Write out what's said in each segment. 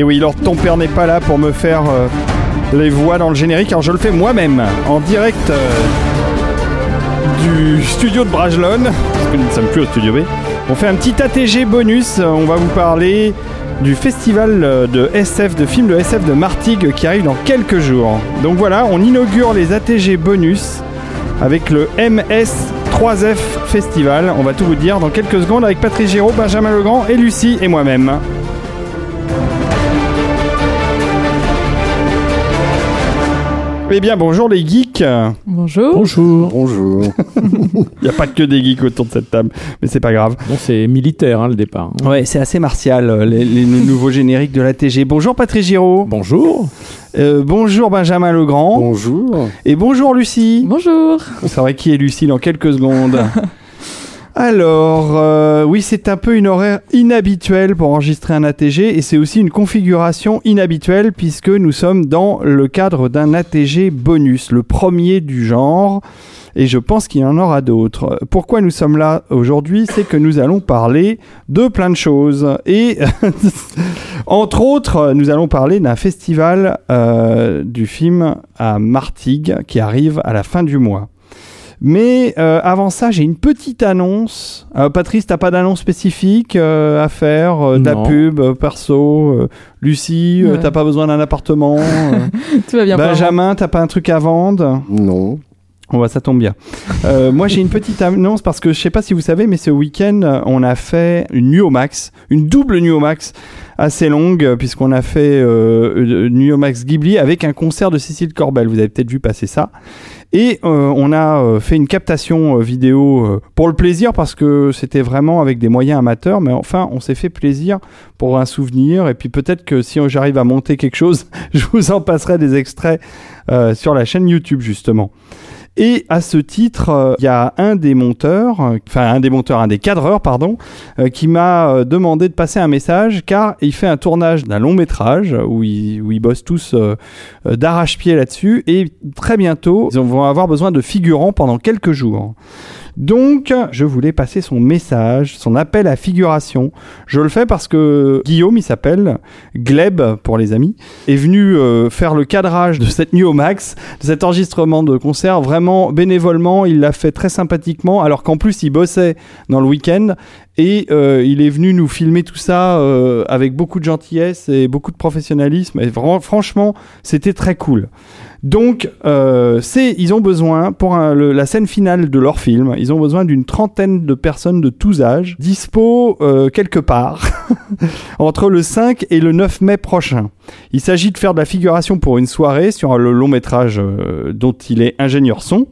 Et oui, Lord ton père n'est pas là pour me faire euh, les voix dans le générique, alors je le fais moi-même, en direct euh, du studio de Bragelonne, parce que nous ne sommes plus au studio B. On fait un petit ATG bonus, on va vous parler du festival euh, de SF, de films de SF de Martigues qui arrive dans quelques jours. Donc voilà, on inaugure les ATG bonus avec le MS3F Festival. On va tout vous dire dans quelques secondes avec Patrice Giraud, Benjamin Legrand et Lucie et moi-même. Eh bien, bonjour les geeks. Bonjour. Bonjour. Bonjour. Il n'y a pas que des geeks autour de cette table, mais c'est pas grave. Bon, c'est militaire hein, le départ. Ouais, c'est assez martial, euh, les, les nouveaux génériques de l'ATG. Bonjour Patrice Giraud. Bonjour. Euh, bonjour Benjamin Legrand. Bonjour. Et bonjour Lucie. Bonjour. On saura qui est Lucie dans quelques secondes. Alors, euh, oui, c'est un peu une horaire inhabituelle pour enregistrer un ATG et c'est aussi une configuration inhabituelle puisque nous sommes dans le cadre d'un ATG bonus, le premier du genre. Et je pense qu'il y en aura d'autres. Pourquoi nous sommes là aujourd'hui C'est que nous allons parler de plein de choses. Et entre autres, nous allons parler d'un festival euh, du film à Martigues qui arrive à la fin du mois. Mais euh, avant ça, j'ai une petite annonce. Euh, Patrice, t'as pas d'annonce spécifique euh, à faire euh, De la pub, euh, perso euh, Lucie, euh, Ouais. t'as pas besoin d'un appartement euh, Tout va bien Benjamin, t'as pas un truc à vendre Non. Oh, bah, ça tombe bien. Euh, moi, j'ai une petite annonce parce que je sais pas si vous savez, mais ce week-end, on a fait une nuit au max, une double nuit au max assez longue, puisqu'on a fait euh, une nuit au max Ghibli avec un concert de Cécile Corbel. Vous avez peut-être vu passer ça. Et euh, on a euh, fait une captation euh, vidéo pour le plaisir parce que c'était vraiment avec des moyens amateurs, mais enfin, on s'est fait plaisir pour un souvenir. Et puis peut-être que si j'arrive à monter quelque chose, je vous en passerai des extraits sur la chaîne YouTube justement. Et à ce titre, euh, il y a un des monteurs, euh, enfin un des monteurs, un des cadreurs, pardon, euh, qui m'a demandé de passer un message car il fait un tournage d'un long métrage où ils, où ils bossent tous d'arrache-pied là-dessus et très bientôt, ils vont avoir besoin de figurants pendant quelques jours. Donc, je voulais passer son message, son appel à figuration. Je le fais parce que Guillaume, il s'appelle Gleb pour les amis, est venu euh, faire le cadrage de cette nuit au max, de cet enregistrement de concert, vraiment bénévolement. Il l'a fait très sympathiquement, alors qu'en plus, il bossait dans le week-end et euh, il est venu nous filmer tout ça euh, avec beaucoup de gentillesse et beaucoup de professionnalisme. Et franchement, c'était très cool. Donc, euh, c'est, ils ont besoin, pour un- la scène finale de leur film, ils ont besoin d'une trentaine de personnes de tous âges, dispo euh, quelque part, entre le 5 et le 9 mai prochain. Il s'agit de faire de la figuration pour une soirée sur le long métrage euh, dont il est ingénieur son,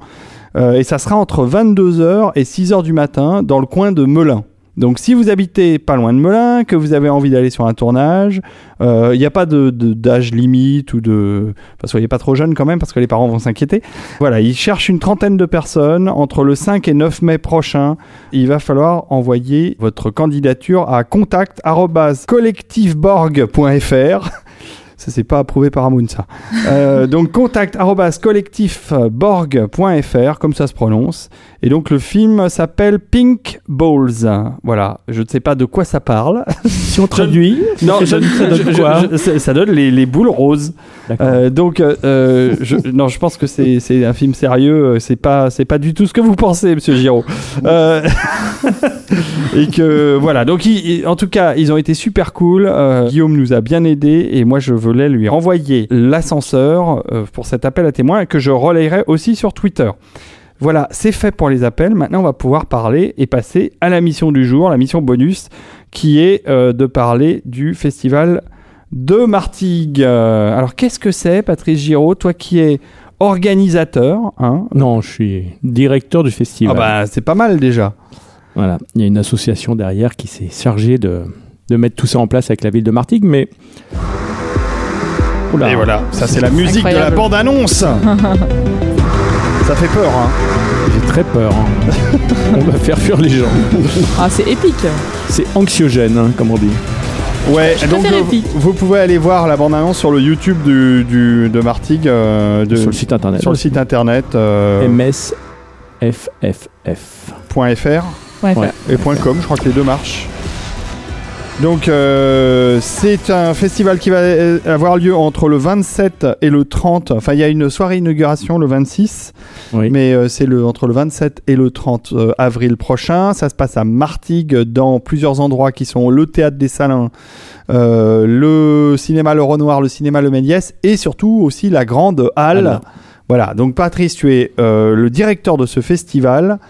Euh, et ça sera entre 22h et 6h du matin dans le coin de Melun. Donc si vous habitez pas loin de Melun, que vous avez envie d'aller sur un tournage, euh, il n'y a pas de de- d'âge limite ou de... Enfin, soyez pas trop jeune quand même parce que les parents vont s'inquiéter. Voilà, ils cherchent une trentaine de personnes entre le 5 et 9 mai prochain. Il va falloir envoyer votre candidature à contact@collectiveborg.fr. Ça, c'est pas approuvé par Amoun, ça. Euh, donc, contact collectifborg.fr, comme ça se prononce. Et donc, le film s'appelle Pink Balls. Voilà. Je ne sais pas de quoi ça parle. Si on traduit, Non, ça donne, ça donne je- quoi je- ça- ça donne les, les boules roses. Euh, donc, euh, euh, je, non, je pense que c'est un film sérieux. C'est pas, c'est pas du tout ce que vous pensez, Monsieur Giraud. Euh, et que voilà. Donc, il- en tout cas, ils ont été super cool. Guillaume nous a bien aidé et moi, je voulais lui renvoyer l'ascenseur pour cet appel à témoins que je relayerai aussi sur Twitter. Voilà, c'est fait pour les appels. Maintenant, on va pouvoir parler et passer à la mission du jour, la mission bonus, qui est euh, de parler du festival de Martigues. Euh, alors, qu'est-ce que c'est, Patrice Giraud, toi qui es organisateur hein Non, je suis directeur du Ah festival. bah, c'est pas mal déjà. Voilà, il y a une association derrière qui s'est chargée de, de mettre tout ça en place avec la ville de Martigues, mais. Oula. Et voilà, ça c'est la musique de la bande-annonce. ça fait peur, hein. J'ai très peur. hein. On va faire fuir les gens. Ah, c'est épique. C'est anxiogène, hein, comme on dit. Ouais, Je donc préfère euh, Epic. vous pouvez aller voir la bande-annonce sur le YouTube du, du- de Martigues, euh, de- sur le site internet. sur le site internet euh, MSFFF. .fr Ouais, Ouais. et .com, je crois que les deux marchent. Donc euh, c'est un festival qui va euh, avoir lieu entre le 27 et le 30. Enfin, il y a une soirée inauguration le 26, Oui. mais euh, c'est le entre le 27 et le 30 euh, avril prochain. Ça se passe à Martigues dans plusieurs endroits qui sont le théâtre des Salins, euh, le cinéma Le Renoir, le cinéma Le Méliès et surtout aussi la grande halle. Voilà. Donc Patrice, tu es euh, le directeur de ce festival.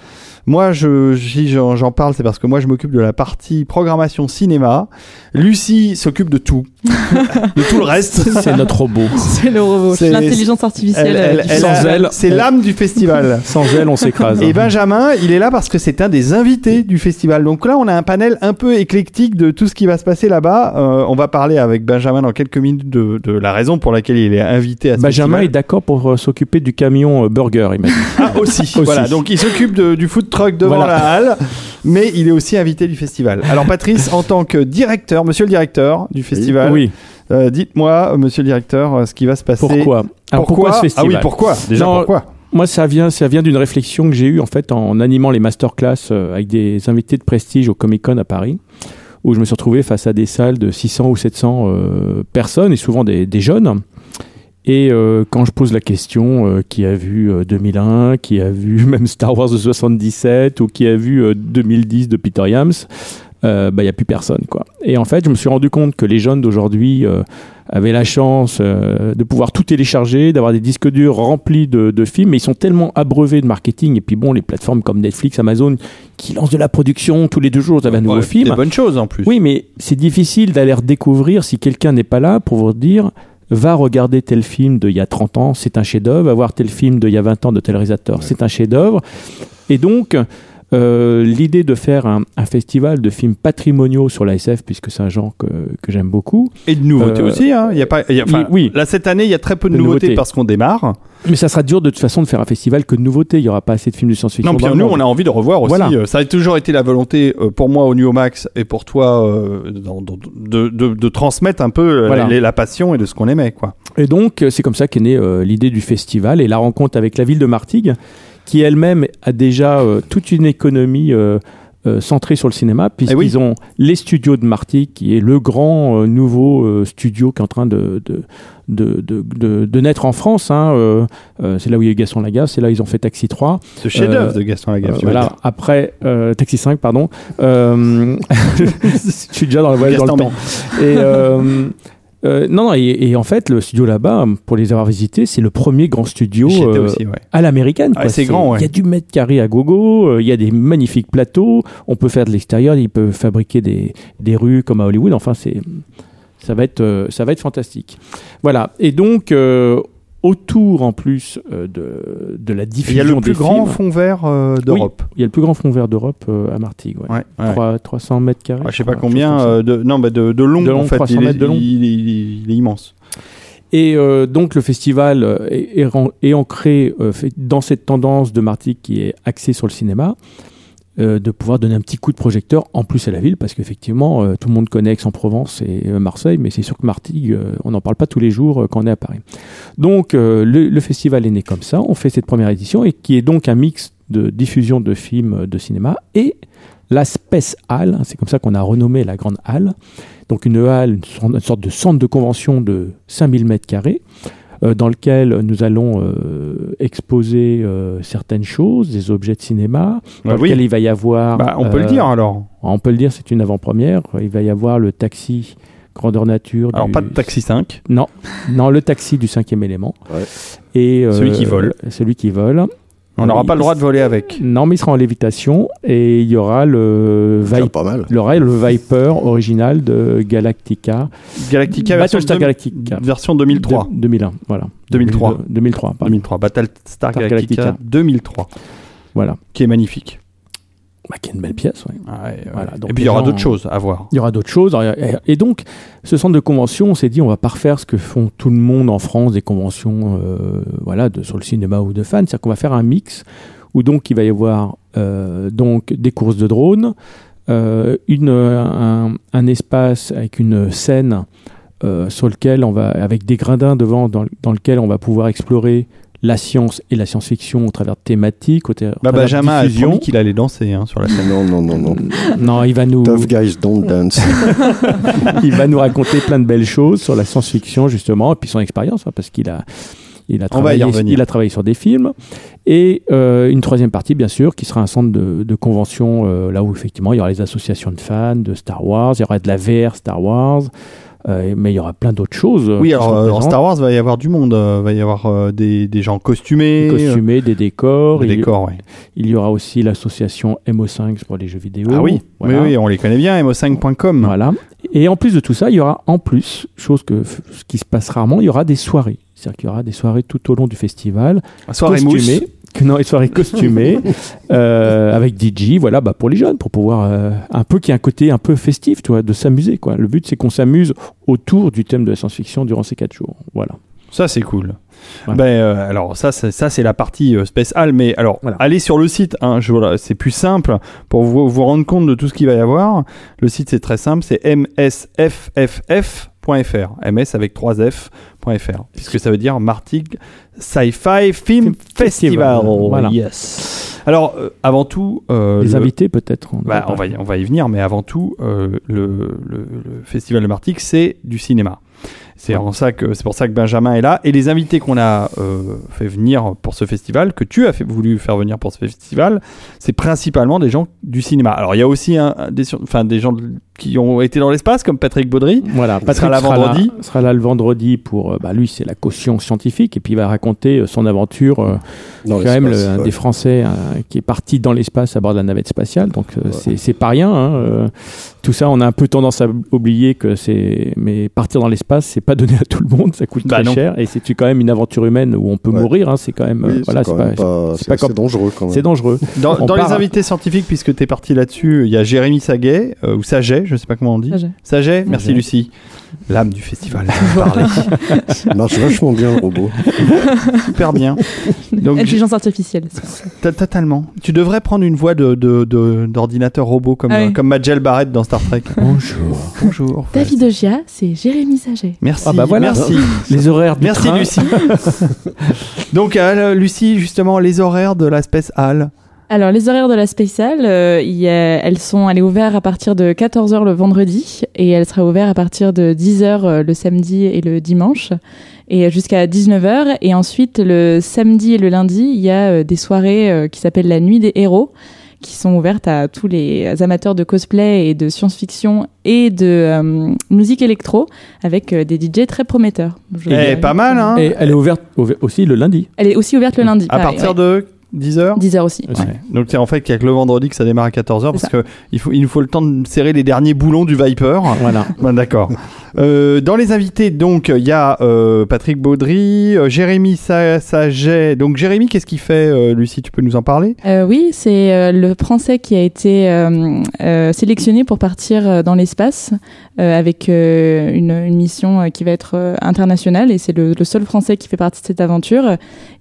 Moi, je, si j'en j'en parle, c'est parce que moi, je m'occupe de la partie programmation cinéma. Lucie s'occupe de tout, de tout le reste. C'est notre robot. C'est le robot, C'est- l'intelligence artificielle. Elle- elle- euh, Sans elle, c'est l'âme du festival. Sans elle, on s'écrase. Et Benjamin, il est là parce que c'est un des invités du festival. Donc là, on a un panel un peu éclectique de tout ce qui va se passer là-bas. Euh, on va parler avec Benjamin dans quelques minutes de, de la raison pour laquelle il est invité à ce Benjamin est d'accord pour euh, s'occuper du camion euh, burger, il m'a dit. Ah, aussi. Voilà. Donc il s'occupe du food truck devant Voilà. la halle, mais il est aussi invité du festival. Alors Patrice, en tant que directeur, monsieur le directeur du festival, Oui. euh, dites-moi, monsieur le directeur, euh, ce qui va se passer. Pourquoi Alors pourquoi, ce festival Ah oui, pourquoi Déjà Non, pourquoi Moi, ça vient, ça vient d'une réflexion que j'ai eue en fait en animant les masterclass euh, avec des invités de prestige au Comic Con à Paris, où je me suis retrouvé face à des salles de 600 ou 700 euh, personnes et souvent des, des jeunes. Et euh, quand je pose la question, euh, qui a vu euh, 2001, qui a vu même Star Wars de 77 ou qui a vu euh, 2010 de Peter Yams, euh, bah, il n'y a plus personne. Quoi. Et en fait, je me suis rendu compte que les jeunes d'aujourd'hui euh, avaient la chance euh, de pouvoir tout télécharger, d'avoir des disques durs remplis de, de films, mais ils sont tellement abreuvés de marketing. Et puis bon, les plateformes comme Netflix, Amazon, qui lancent de la production tous les deux jours, vous avez un nouveau Ouais, film. Des bonnes choses en plus. Oui, mais c'est difficile d'aller redécouvrir si quelqu'un n'est pas là pour vous dire va regarder tel film d'il y a 30 ans, c'est un chef-d'œuvre, va voir tel film d'il y a 20 ans de tel réalisateur, c'est un chef-d'œuvre. Et donc, euh, l'idée de faire un, un festival de films patrimoniaux sur la SF, puisque c'est un genre que, que j'aime beaucoup, Et de nouveautés Euh, aussi. Hein. Il y a pas, il y a- enfin, oui. Là, cette année, il y a très peu de, De nouveautés, nouveautés. parce qu'on démarre. mais ça sera dur de toute façon de faire un festival que de nouveautés, il n'y aura pas assez de films de science-fiction. Non, puis nous, on a envie de revoir aussi. Voilà. Euh, Ça a toujours été la volonté pour moi au New Max et pour toi euh, de, de- de transmettre un peu Voilà. la, la passion et de ce qu'on aimait. Quoi. Et donc, c'est comme ça qu'est née l'idée du festival et la rencontre avec la ville de Martigues, qui elle-même a déjà euh, toute une économie euh, euh, centrée sur le cinéma, puisqu'ils Eh oui. ont les studios de Martigues, qui est le grand nouveau studio qui est en train de, de, de, de, naître en France. hein, c'est là où il y a eu Gaston Lagaffe, c'est là où ils ont fait Taxi 3. Ce chef-d'œuvre de Gaston Lagaffe. voilà, après Taxi 5, pardon. Je suis déjà dans le voyage dans le temps. Et euh, non, non, et, et en fait, le studio là-bas, pour les avoir visités, c'est le premier grand studio euh, aussi, ouais. à l'américaine. Ah, c'est grand, ouais. Il y a du mètre carré à gogo, euh, il y a des magnifiques plateaux, on peut faire de l'extérieur, il peut fabriquer des, des rues comme à Hollywood. Enfin, c'est ça va être ça va être fantastique. Voilà. Et donc autour en plus euh, de, de la Il diffusion y a le plus grand fond vert euh, d'Europe. il y a le plus grand fond vert d'Europe euh, à Martigues. Ouais. Ouais, ouais. Trois- 300 mètres carrés. Ouais, je sais pas combien euh, de non bah de, de long, De long, en fait 300 il, est, mètres de long. Il, est- il il est immense Et euh, donc le festival euh, est, est est ancré euh, dans cette tendance de Martigues qui est axée sur le cinéma, euh, de pouvoir donner un petit coup de projecteur en plus à la ville, parce qu'effectivement euh, tout le monde connaît Aix-en-Provence et euh, Marseille, mais c'est sûr que Martigues, on n'en parle pas tous les jours quand on est à Paris. Donc le, festival est né comme ça, on fait cette première édition, et qui est donc un mix de diffusion de films de cinéma et la Space Hall, hein, c'est comme ça qu'on a renommé la Grande Halle, donc une halle, une sorte- de centre de convention de 5000 mètres carrés, dans lequel nous allons euh, exposer euh, certaines choses, des objets de cinéma, dans Bah oui. lequel il va y avoir... Bah, on peut euh, le dire alors On peut le dire, c'est une avant-première. Il va y avoir le taxi grandeur nature. alors du- pas de taxi 5 Non, non, le taxi du cinquième élément. Ouais. Et euh, Celui qui vole. Celui qui vole. On n'aura pas le droit de voler avec Non, mais il sera en lévitation et il y aura le, Vi- pas mal. Viper original de Galactica. Galactica version, Battlestar Galactica. version 2003 De- 2001, voilà. 2003. 2003, pardon. 2003 Battlestar Star Galactica, Galactica. 2003 Voilà. qui est magnifique Bah, qui est une belle pièce, ouais. Voilà, donc et puis il y aura d'autres choses à voir Il y aura d'autres choses. Et- donc, ce centre de convention, on s'est dit, on va pas refaire ce que font tout le monde en France, des conventions euh, voilà, de, sur le cinéma ou de fans. C'est-à-dire qu'on va faire un mix où donc il va y avoir euh, donc des courses de drones, euh, une, un, un espace avec une scène sur lequel on va, avec des gradins devant, dans, dans lequel on va pouvoir explorer la science et la science-fiction au travers de thématiques, au, tra- au Bah, travers de Benjamin a diffusion. promis qu'il allait danser hein, sur la scène. Non, non, non, non. Non, il va nous, Tough guys don't dance. il va nous raconter plein de belles choses sur la science-fiction justement et puis son expérience hein, parce qu'il a il a travaillé il a travaillé sur des films et euh, une troisième partie bien sûr qui sera un centre de, de convention euh, là où effectivement il y aura les associations de fans de Star Wars il y aura de la VR Star Wars euh, mais il y aura plein d'autres choses euh, Oui, alors euh. Star Wars, va y avoir du monde. euh, va y avoir euh, des, des gens costumés. des costumés des décors des il, décors, ouais. il y aura aussi l'association MO5 pour les jeux vidéo Ah oui, Voilà. oui, oui, on les connaît bien, mo5.com. Voilà. Et en plus de tout ça, il y aura en plus, chose que, ce qui se passe rarement, il y aura des soirées. C'est-à-dire qu'il y aura des soirées tout au long du festival. Soirée mousse. Costumées. Non, les soirées costumées euh, avec DJ, voilà, bah pour les jeunes, pour pouvoir euh, un peu qu'il y ait un côté un peu festif, tu vois, de s'amuser, quoi. Le but, c'est qu'on s'amuse autour du thème de la science-fiction durant ces quatre jours. Voilà. Ça, c'est cool. Voilà. Ben, euh, alors, ça, c'est, ça, c'est la partie euh, Space Hall. Mais alors, Voilà. allez sur le site. Hein, je, voilà, c'est plus simple pour vous, vous rendre compte de tout ce qu'il va y avoir. Le site, c'est très simple. C'est msfff.fr. ms avec 3 f.fr. Puisque ça veut dire Martig Sci-Fi Film Festival. Festival. Voilà. Yes. Alors, euh, avant tout. euh, les le- invités, peut-être. on Bah, on, va y, on va y venir, mais avant tout, euh, le, le- le Festival de Martigues, c'est du cinéma. C'est Ouais. pour ça que Benjamin est là. Et les invités qu'on a euh, fait venir pour ce festival, que tu as fait, voulu faire venir pour ce festival, c'est principalement des gens du cinéma. Alors il y a aussi un, des, enfin, des gens de- qui ont été dans l'espace, comme Patrick Baudry. Voilà, Patrick sera là vendredi. sera là le vendredi pour, euh, bah, lui, c'est la caution scientifique, et puis il va raconter euh, son aventure. euh, quand même un ouais. des Français euh, qui est parti dans l'espace à bord de la navette spatiale, donc euh, c'est- c'est pas rien. hein, euh, tout ça, on a un peu tendance à oublier que c'est, mais partir dans l'espace, c'est pas donné à tout le monde, ça coûte Bah très non. cher, et c'est quand même une aventure humaine où on peut Ouais. mourir. hein, c'est quand même, Oui, voilà, c'est pas, pas, comme- dangereux quand même. c'est dangereux. Dans, On dans part- les invités scientifiques, puisque tu es parti là-dessus, il y a Jérémy Saget, euh, ou Saget, je sais pas comment on dit. J'ai- Saget, merci Saget. Lucie. L'âme du festival, marche vachement bien le robot. super bien. Donc, Intelligence artificielle. c'est pour ça. T- Totalement. Tu devrais prendre une voix de, de- de- d'ordinateur robot comme, Ah oui. euh, comme Majel Barrett dans Star Trek. Bonjour. Bonjour. David Ogia, c'est Jérémy Saget. Merci. Ah bah voilà. Merci. Les horaires du Merci train. Lucie. Donc euh, Lucie, justement, les horaires de la Space Hall. Alors, les horaires de la spéciale, euh, il y a- elles sont, elle est ouverte à partir de 14h le vendredi et elle sera ouverte à partir de 10h euh, le samedi et le dimanche et jusqu'à 19h. Et ensuite, le samedi et le lundi, il y a euh, des soirées euh, qui s'appellent la Nuit des héros qui sont ouvertes à tous les amateurs de cosplay et de science-fiction et de euh, musique électro avec euh, des DJ très prometteurs. Je- Eh, pas mal, hein Et elle est ouverte ouver- aussi le lundi. Elle est aussi ouverte le lundi. À partir de 10h 10h aussi. Aussi. ouais. Donc c'est en fait qu'il y a que le vendredi que ça démarre à 14h parce que il faut il nous faut le temps de serrer les derniers boulons du Viper. Voilà. D'accord. Euh, dans les invités, donc il y a euh, Patrick Baudry, euh, Jérémy Sa- Saget. Donc Jérémy, qu'est-ce qu'il fait, euh, Lucie? Tu peux nous en parler? Oui, c'est le Français qui a été sélectionné pour partir dans l'espace avec une, mission qui va être internationale et c'est le, seul Français qui fait partie de cette aventure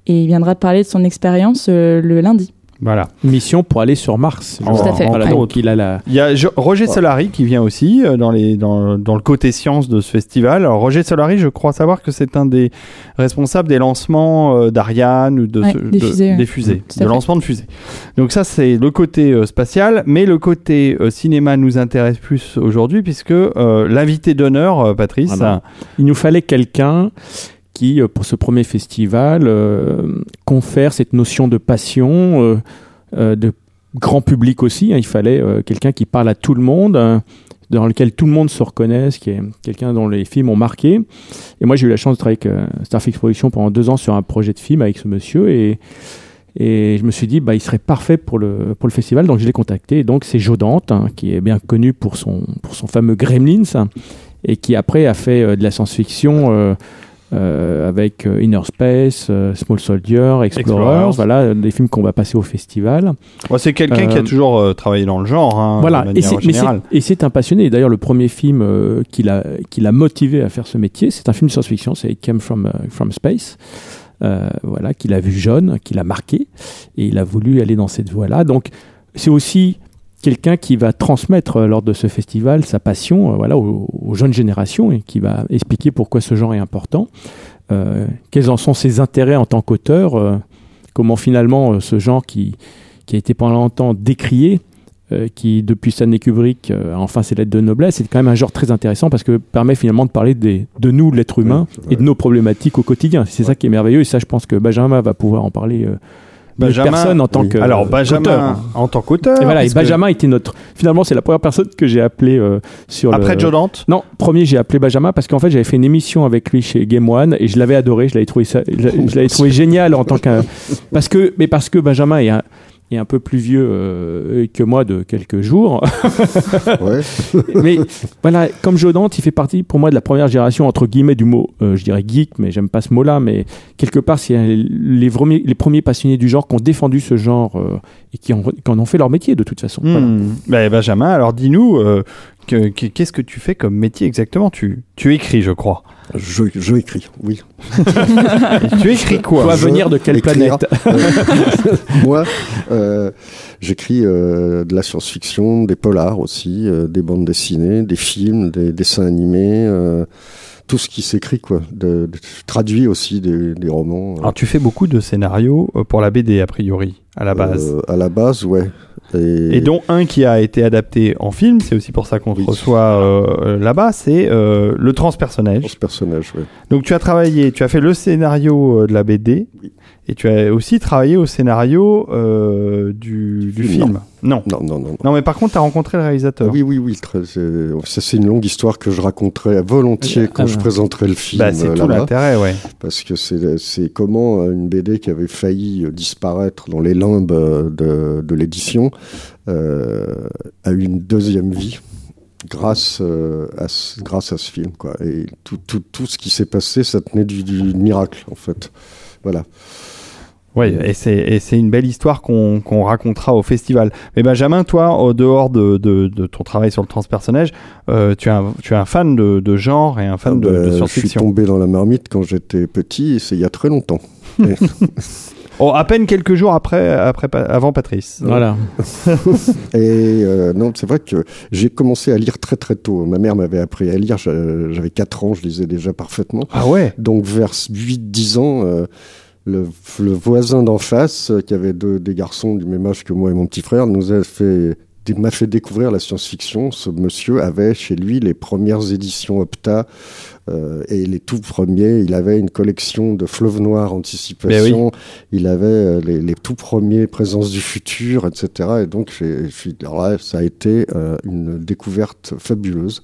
et il viendra parler de son expérience le lundi. Voilà. Mission pour aller sur Mars. Tout à fait. Voilà, Ouais. donc il a la. Il y a Jo- Roger Solari qui vient aussi euh, dans, les, dans, dans le côté science de ce festival. Alors Roger Solari, je crois savoir que c'est un des responsables des lancements euh, d'Ariane ou de, Ouais, ce- des de- fusées, ouais. des fusées, de lancement de fusées. Donc ça c'est le côté euh, spatial, mais le côté euh, cinéma nous intéresse plus aujourd'hui puisque euh, l'invité d'honneur, euh, Patrice, Voilà. Il nous fallait quelqu'un qui, euh, pour ce premier festival, euh, confère cette notion de passion, euh, de grand public aussi. hein. Il fallait quelqu'un qui parle à tout le monde, euh, dans lequel tout le monde se reconnaisse, qui est quelqu'un dont les films ont marqué. Et moi, j'ai eu la chance de travailler avec Starfix Productions pendant deux ans sur un projet de film avec ce monsieur et je me suis dit, bah, il serait parfait pour le, festival, donc je l'ai contacté. Et donc, c'est Joe Dante, hein, qui est bien connu pour son, fameux Gremlins, hein, et qui après a fait de la science-fiction euh, avec euh, Inner Space, euh, Small Soldier, Explorers, Explorers. voilà, des films qu'on va passer au festival. C'est quelqu'un qui a toujours travaillé dans le genre, hein, de voilà, générale. et c'est un passionné. D'ailleurs, le premier film qui, l'a, qui l'a motivé à faire ce métier, c'est un film de science-fiction, c'est It Came From, from Space. Euh, voilà, qu'il a vu jeune, qu'il a marqué, et il a voulu aller dans cette voie-là. Donc, c'est aussi quelqu'un qui va transmettre euh, lors de ce festival sa passion euh, voilà, aux, aux jeunes générations et qui va expliquer pourquoi ce genre est important. euh, quels en sont ses intérêts en tant qu'auteur, comment finalement ce genre qui, qui a été pendant longtemps décrié, euh, qui depuis Stanley Kubrick euh, a enfin ses lettres de noblesse, c'est quand même un genre très intéressant parce que permet finalement de parler des, de nous, l'être humain, et de nos problématiques au quotidien. C'est ça qui est merveilleux et ça je pense que Benjamin va pouvoir en parler. Euh, Benjamin- personne en tant oui. que Alors, euh, Benjamin, auteur. en tant qu'auteur. Et voilà, et que Benjamin était notre. Finalement, c'est la première personne que j'ai appelé euh, sur Après le. Joe Dante Non, premier, j'ai appelé Benjamin parce qu'en fait, j'avais fait une émission avec lui chez Game One et je l'avais adoré. Je l'avais trouvé ça, je l'avais trouvé génial en tant qu'un. Parce que, mais parce que Benjamin est un, est un peu plus vieux euh, que moi de quelques jours. Mais voilà, comme Joe Dante, il fait partie pour moi de la première génération entre guillemets du mot, euh, je dirais geek, mais j'aime pas ce mot-là. Mais quelque part, c'est les premiers, les premiers passionnés du genre qui ont défendu ce genre euh, et qui en, qui en ont fait leur métier de toute façon. Voilà. Hmm. Bah, Benjamin, alors dis-nous, euh, qu'est-ce que tu fais comme métier exactement? Tu, tu écris, je crois. Je, je écris, oui. Tu écris quoi? Toi, venir de quelle écrire. planète? Moi, euh, j'écris euh, de la science-fiction, des polars aussi, euh, des bandes dessinées, des films, des dessins animés, euh, tout ce qui s'écrit, quoi. De, de- je traduis aussi des, des romans. euh, Alors tu fais beaucoup de scénarios pour la BD, a priori, à la base. euh, à la base, ouais. Et, Et dont un qui a été adapté en film, c'est aussi pour ça qu'on te Oui. reçoit euh, là-bas, c'est euh, le transpersonnage. ce personnage, ouais. Donc tu as travaillé, tu as fait le scénario euh, de la BD, Oui. Et tu as aussi travaillé au scénario euh, du, du Film. Non. Non, non, non. non. Non, mais par contre, tu as rencontré le réalisateur. Oui, oui, oui. c'est- ça, c'est une longue histoire que je raconterai volontiers Ah, quand ah, je ouais. présenterai le film Bah, c'est euh, tout l'intérêt, ouais. parce que c'est comment une BD qui avait failli disparaître dans les limbes euh, de, de l'édition euh, a eu une deuxième vie grâce euh, à ce, grâce à ce film quoi et tout, tout, tout ce qui s'est passé ça tenait du, du miracle en fait voilà Oui, et c'est une belle histoire qu'on racontera au festival. Mais Benjamin, toi, au dehors de, de, de ton travail sur le transpersonnage, euh, tu, es un, tu es un fan de, de genre et un fan de, Ah de bah, je suis science-fiction. tombé dans la marmite quand j'étais petit et c'est il y a très longtemps Oh, à peine quelques jours après, après avant Patrice. Voilà. Et euh, non, c'est vrai que j'ai commencé à lire très très tôt. Ma mère m'avait appris à lire, j'a- j'avais 4 ans, je lisais déjà parfaitement. Ah ouais? Donc vers 8-10 ans, euh, le, le voisin d'en face, euh, qui avait deux, des garçons du même âge que moi et mon petit frère, nous a fait m'a fait découvrir la science-fiction. Ce monsieur avait chez lui les premières éditions Opta euh, et les tout premiers. Il avait une collection de Fleuve Noir Anticipation. Il avait euh, les, les tout premiers Présences du futur, etc. Et donc, suis, alors là, ça a été euh, une découverte fabuleuse.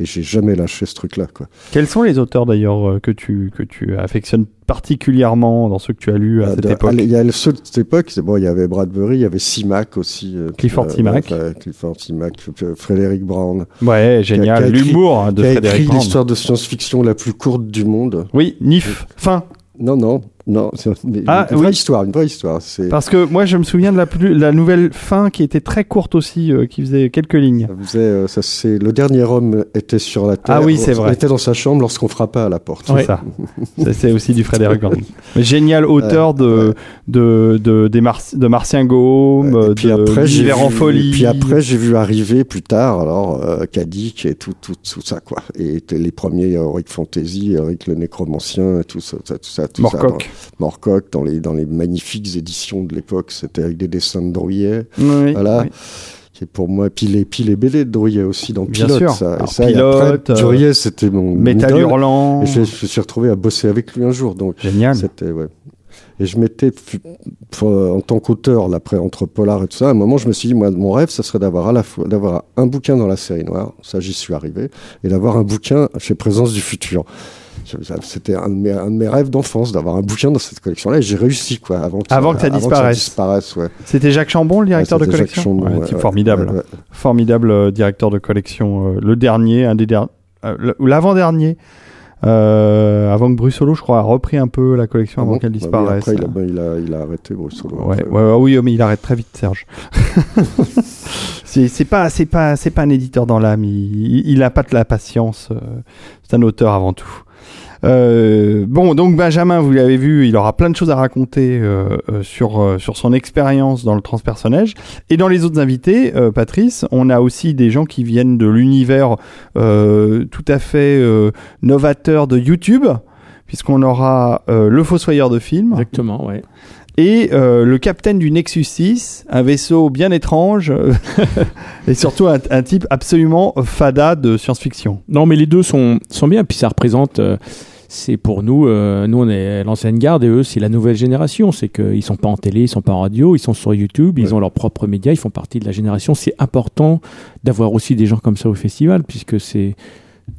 Et j'ai jamais lâché ce truc-là. Quoi. Quels sont les auteurs d'ailleurs euh, que tu, que tu affectionnes particulièrement dans ceux que tu as lus à Euh, cette de- époque Il y a ceux de cette époque, c'est bon, il y avait Bradbury, il y avait Simac aussi. euh, Clifford euh, Simac. ouais, Clifford Simac, Frédéric Brown. Ouais, génial. L'humour hein, de qui a Frédéric écrit Brand. l'histoire de science-fiction la plus courte du monde. Oui, Nif. Fin. Non, non, non, c'est mais Ah, une vraie oui. histoire, une vraie histoire. Parce que moi, je me souviens de la, plus, la nouvelle fin qui était très courte aussi, euh, qui faisait quelques lignes. ça faisait, euh, ça, c'est le dernier homme était sur la terre. Ah oui, c'est vrai. Il était dans sa chambre lorsqu'on frappa à la porte. C'est Ouais. ça. Ça, C'est aussi du Frédéric. Mais Génial auteur de, ouais. de, de, des Mar- de Martien Gaume, Et puis de après, en vu- folie. Puis après, j'ai vu arriver plus tard, alors, euh, Kadik et tout, tout, tout ça, quoi. Et les premiers Heroic Fantasy, Eric le Nécromancien, et tout ça, tout ça, tout ça. tout ça. Morcock. Dans- les, dans les magnifiques éditions de l'époque, c'était avec des dessins de Drouillet. Oui, Voilà. oui. Qui est pour moi, puis les, puis les BD de Drouillet aussi dans Bien Pilote, sûr. ça. Alors, Pilote, euh, Drouillet, c'était mon Métal hurlant. Et je, me suis retrouvé à bosser avec lui un jour, donc Génial. c'était ouais. Et je m'étais en tant qu'auteur là, après entre polar et tout ça, à un moment je me suis dit moi mon rêve ça serait d'avoir à la fois d'avoir un bouquin dans la série noire, ça j'y suis arrivé, et d'avoir un bouquin chez Présence du futur. C'était un, de mes- un de mes rêves d'enfance d'avoir un bouquin dans cette collection-là et j'ai réussi quoi avant que, Avant que ça disparaisse. disparaisse, ouais. C'était Jacques Chambon, le directeur Ouais, de collection Chambon, Ouais, Formidable. Formidable euh, directeur de collection. euh, le dernier, un des derniers. ou l'avant-dernier. Euh, avant que Brussolo, je crois, a repris un peu la collection Ah avant bon qu'elle Bah oui, disparaisse. après il a, ben, il a, il a arrêté Brussolo. Ouais, ouais, ouais, oui, mais il arrête très vite, Serge. c'est pas, c'est pas, c'est pas un éditeur dans l'âme. Il, il a pas de la patience. euh, c'est un auteur avant tout. Euh, bon, donc Benjamin, vous l'avez vu, il aura plein de choses à raconter euh, euh, sur sur son expérience dans le transpersonnage. Et dans les autres invités, Patrice, on a aussi des gens qui viennent de l'univers tout à fait novateur de YouTube puisqu'on aura le Fossoyeur de film Exactement, ouais. et euh, le capitaine du Nexus 6, un vaisseau bien étrange et surtout un, un type absolument fada de science-fiction. Non, mais les deux sont, sont bien. Puis ça représente. euh, c'est pour nous, euh, nous on est l'ancienne garde et eux c'est la nouvelle génération. C'est qu'ils sont pas en télé, ils sont pas en radio, ils sont sur YouTube, ils ont leurs propres médias, ils font partie de la génération. C'est important d'avoir aussi des gens comme ça au festival puisque c'est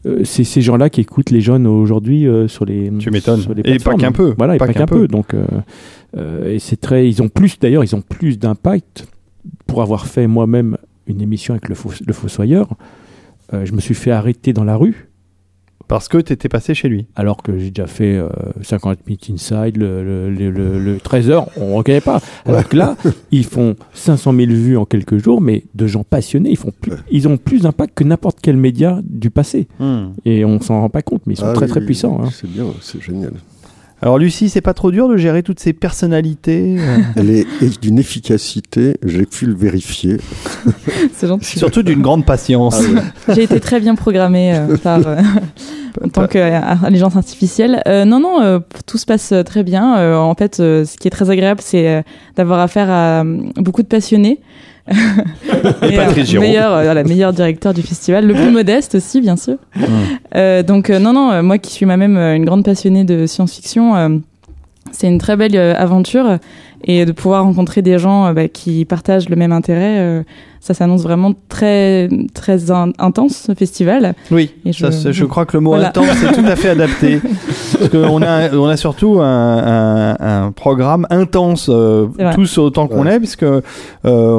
euh, c'est ces gens-là qui écoutent les jeunes aujourd'hui euh, sur les Tu m'étonnes. sur les Et pas qu'un peu. Voilà, et Pas pas, qu'un peu. peu. Donc et c'est très, ils ont plus d'ailleurs, ils ont plus d'impact pour avoir fait moi-même une émission avec le, Fos- le Fossoyeur. je me suis fait arrêter dans la rue Parce que t'étais passé chez lui. alors que j'ai déjà fait euh, 50 minutes inside, le, le, le, le- le 13 heures, on ne reconnaît pas. Alors que là, ils font 500 000 vues en quelques jours, mais de gens passionnés, ils, font plus- ils ont plus d'impact que n'importe quel média du passé. Et on s'en rend pas compte, mais ils sont Ah très oui, très oui, puissants. hein. C'est bien, c'est génial. Alors Lucie, c'est pas trop dur de gérer toutes ces personnalités euh, Elle est est d'une efficacité, j'ai pu le vérifier. C'est gentil. Surtout d'une grande patience. Ah ouais. J'ai été très bien programmée euh, par euh, en tant qu'intelligence artificielle. Euh, non, non, euh, tout se passe très bien. Euh, en fait, euh, ce qui est très agréable, c'est euh, d'avoir affaire à euh, beaucoup de passionnés. Giraud. meilleur, euh, voilà, meilleur directeur du festival, le plus modeste aussi, bien sûr. Euh, donc euh, non, non, euh, moi qui suis moi-même une grande passionnée de science-fiction, c'est une très belle aventure et de pouvoir rencontrer des gens bah, qui partagent le même intérêt, ça s'annonce vraiment très très in- intense ce festival. Oui, Et je- crois que le mot Voilà. intense est tout à fait adapté. Parce qu'on a, on a surtout un, un- un programme intense, euh, tous autant qu'on Ouais. est, puisque euh,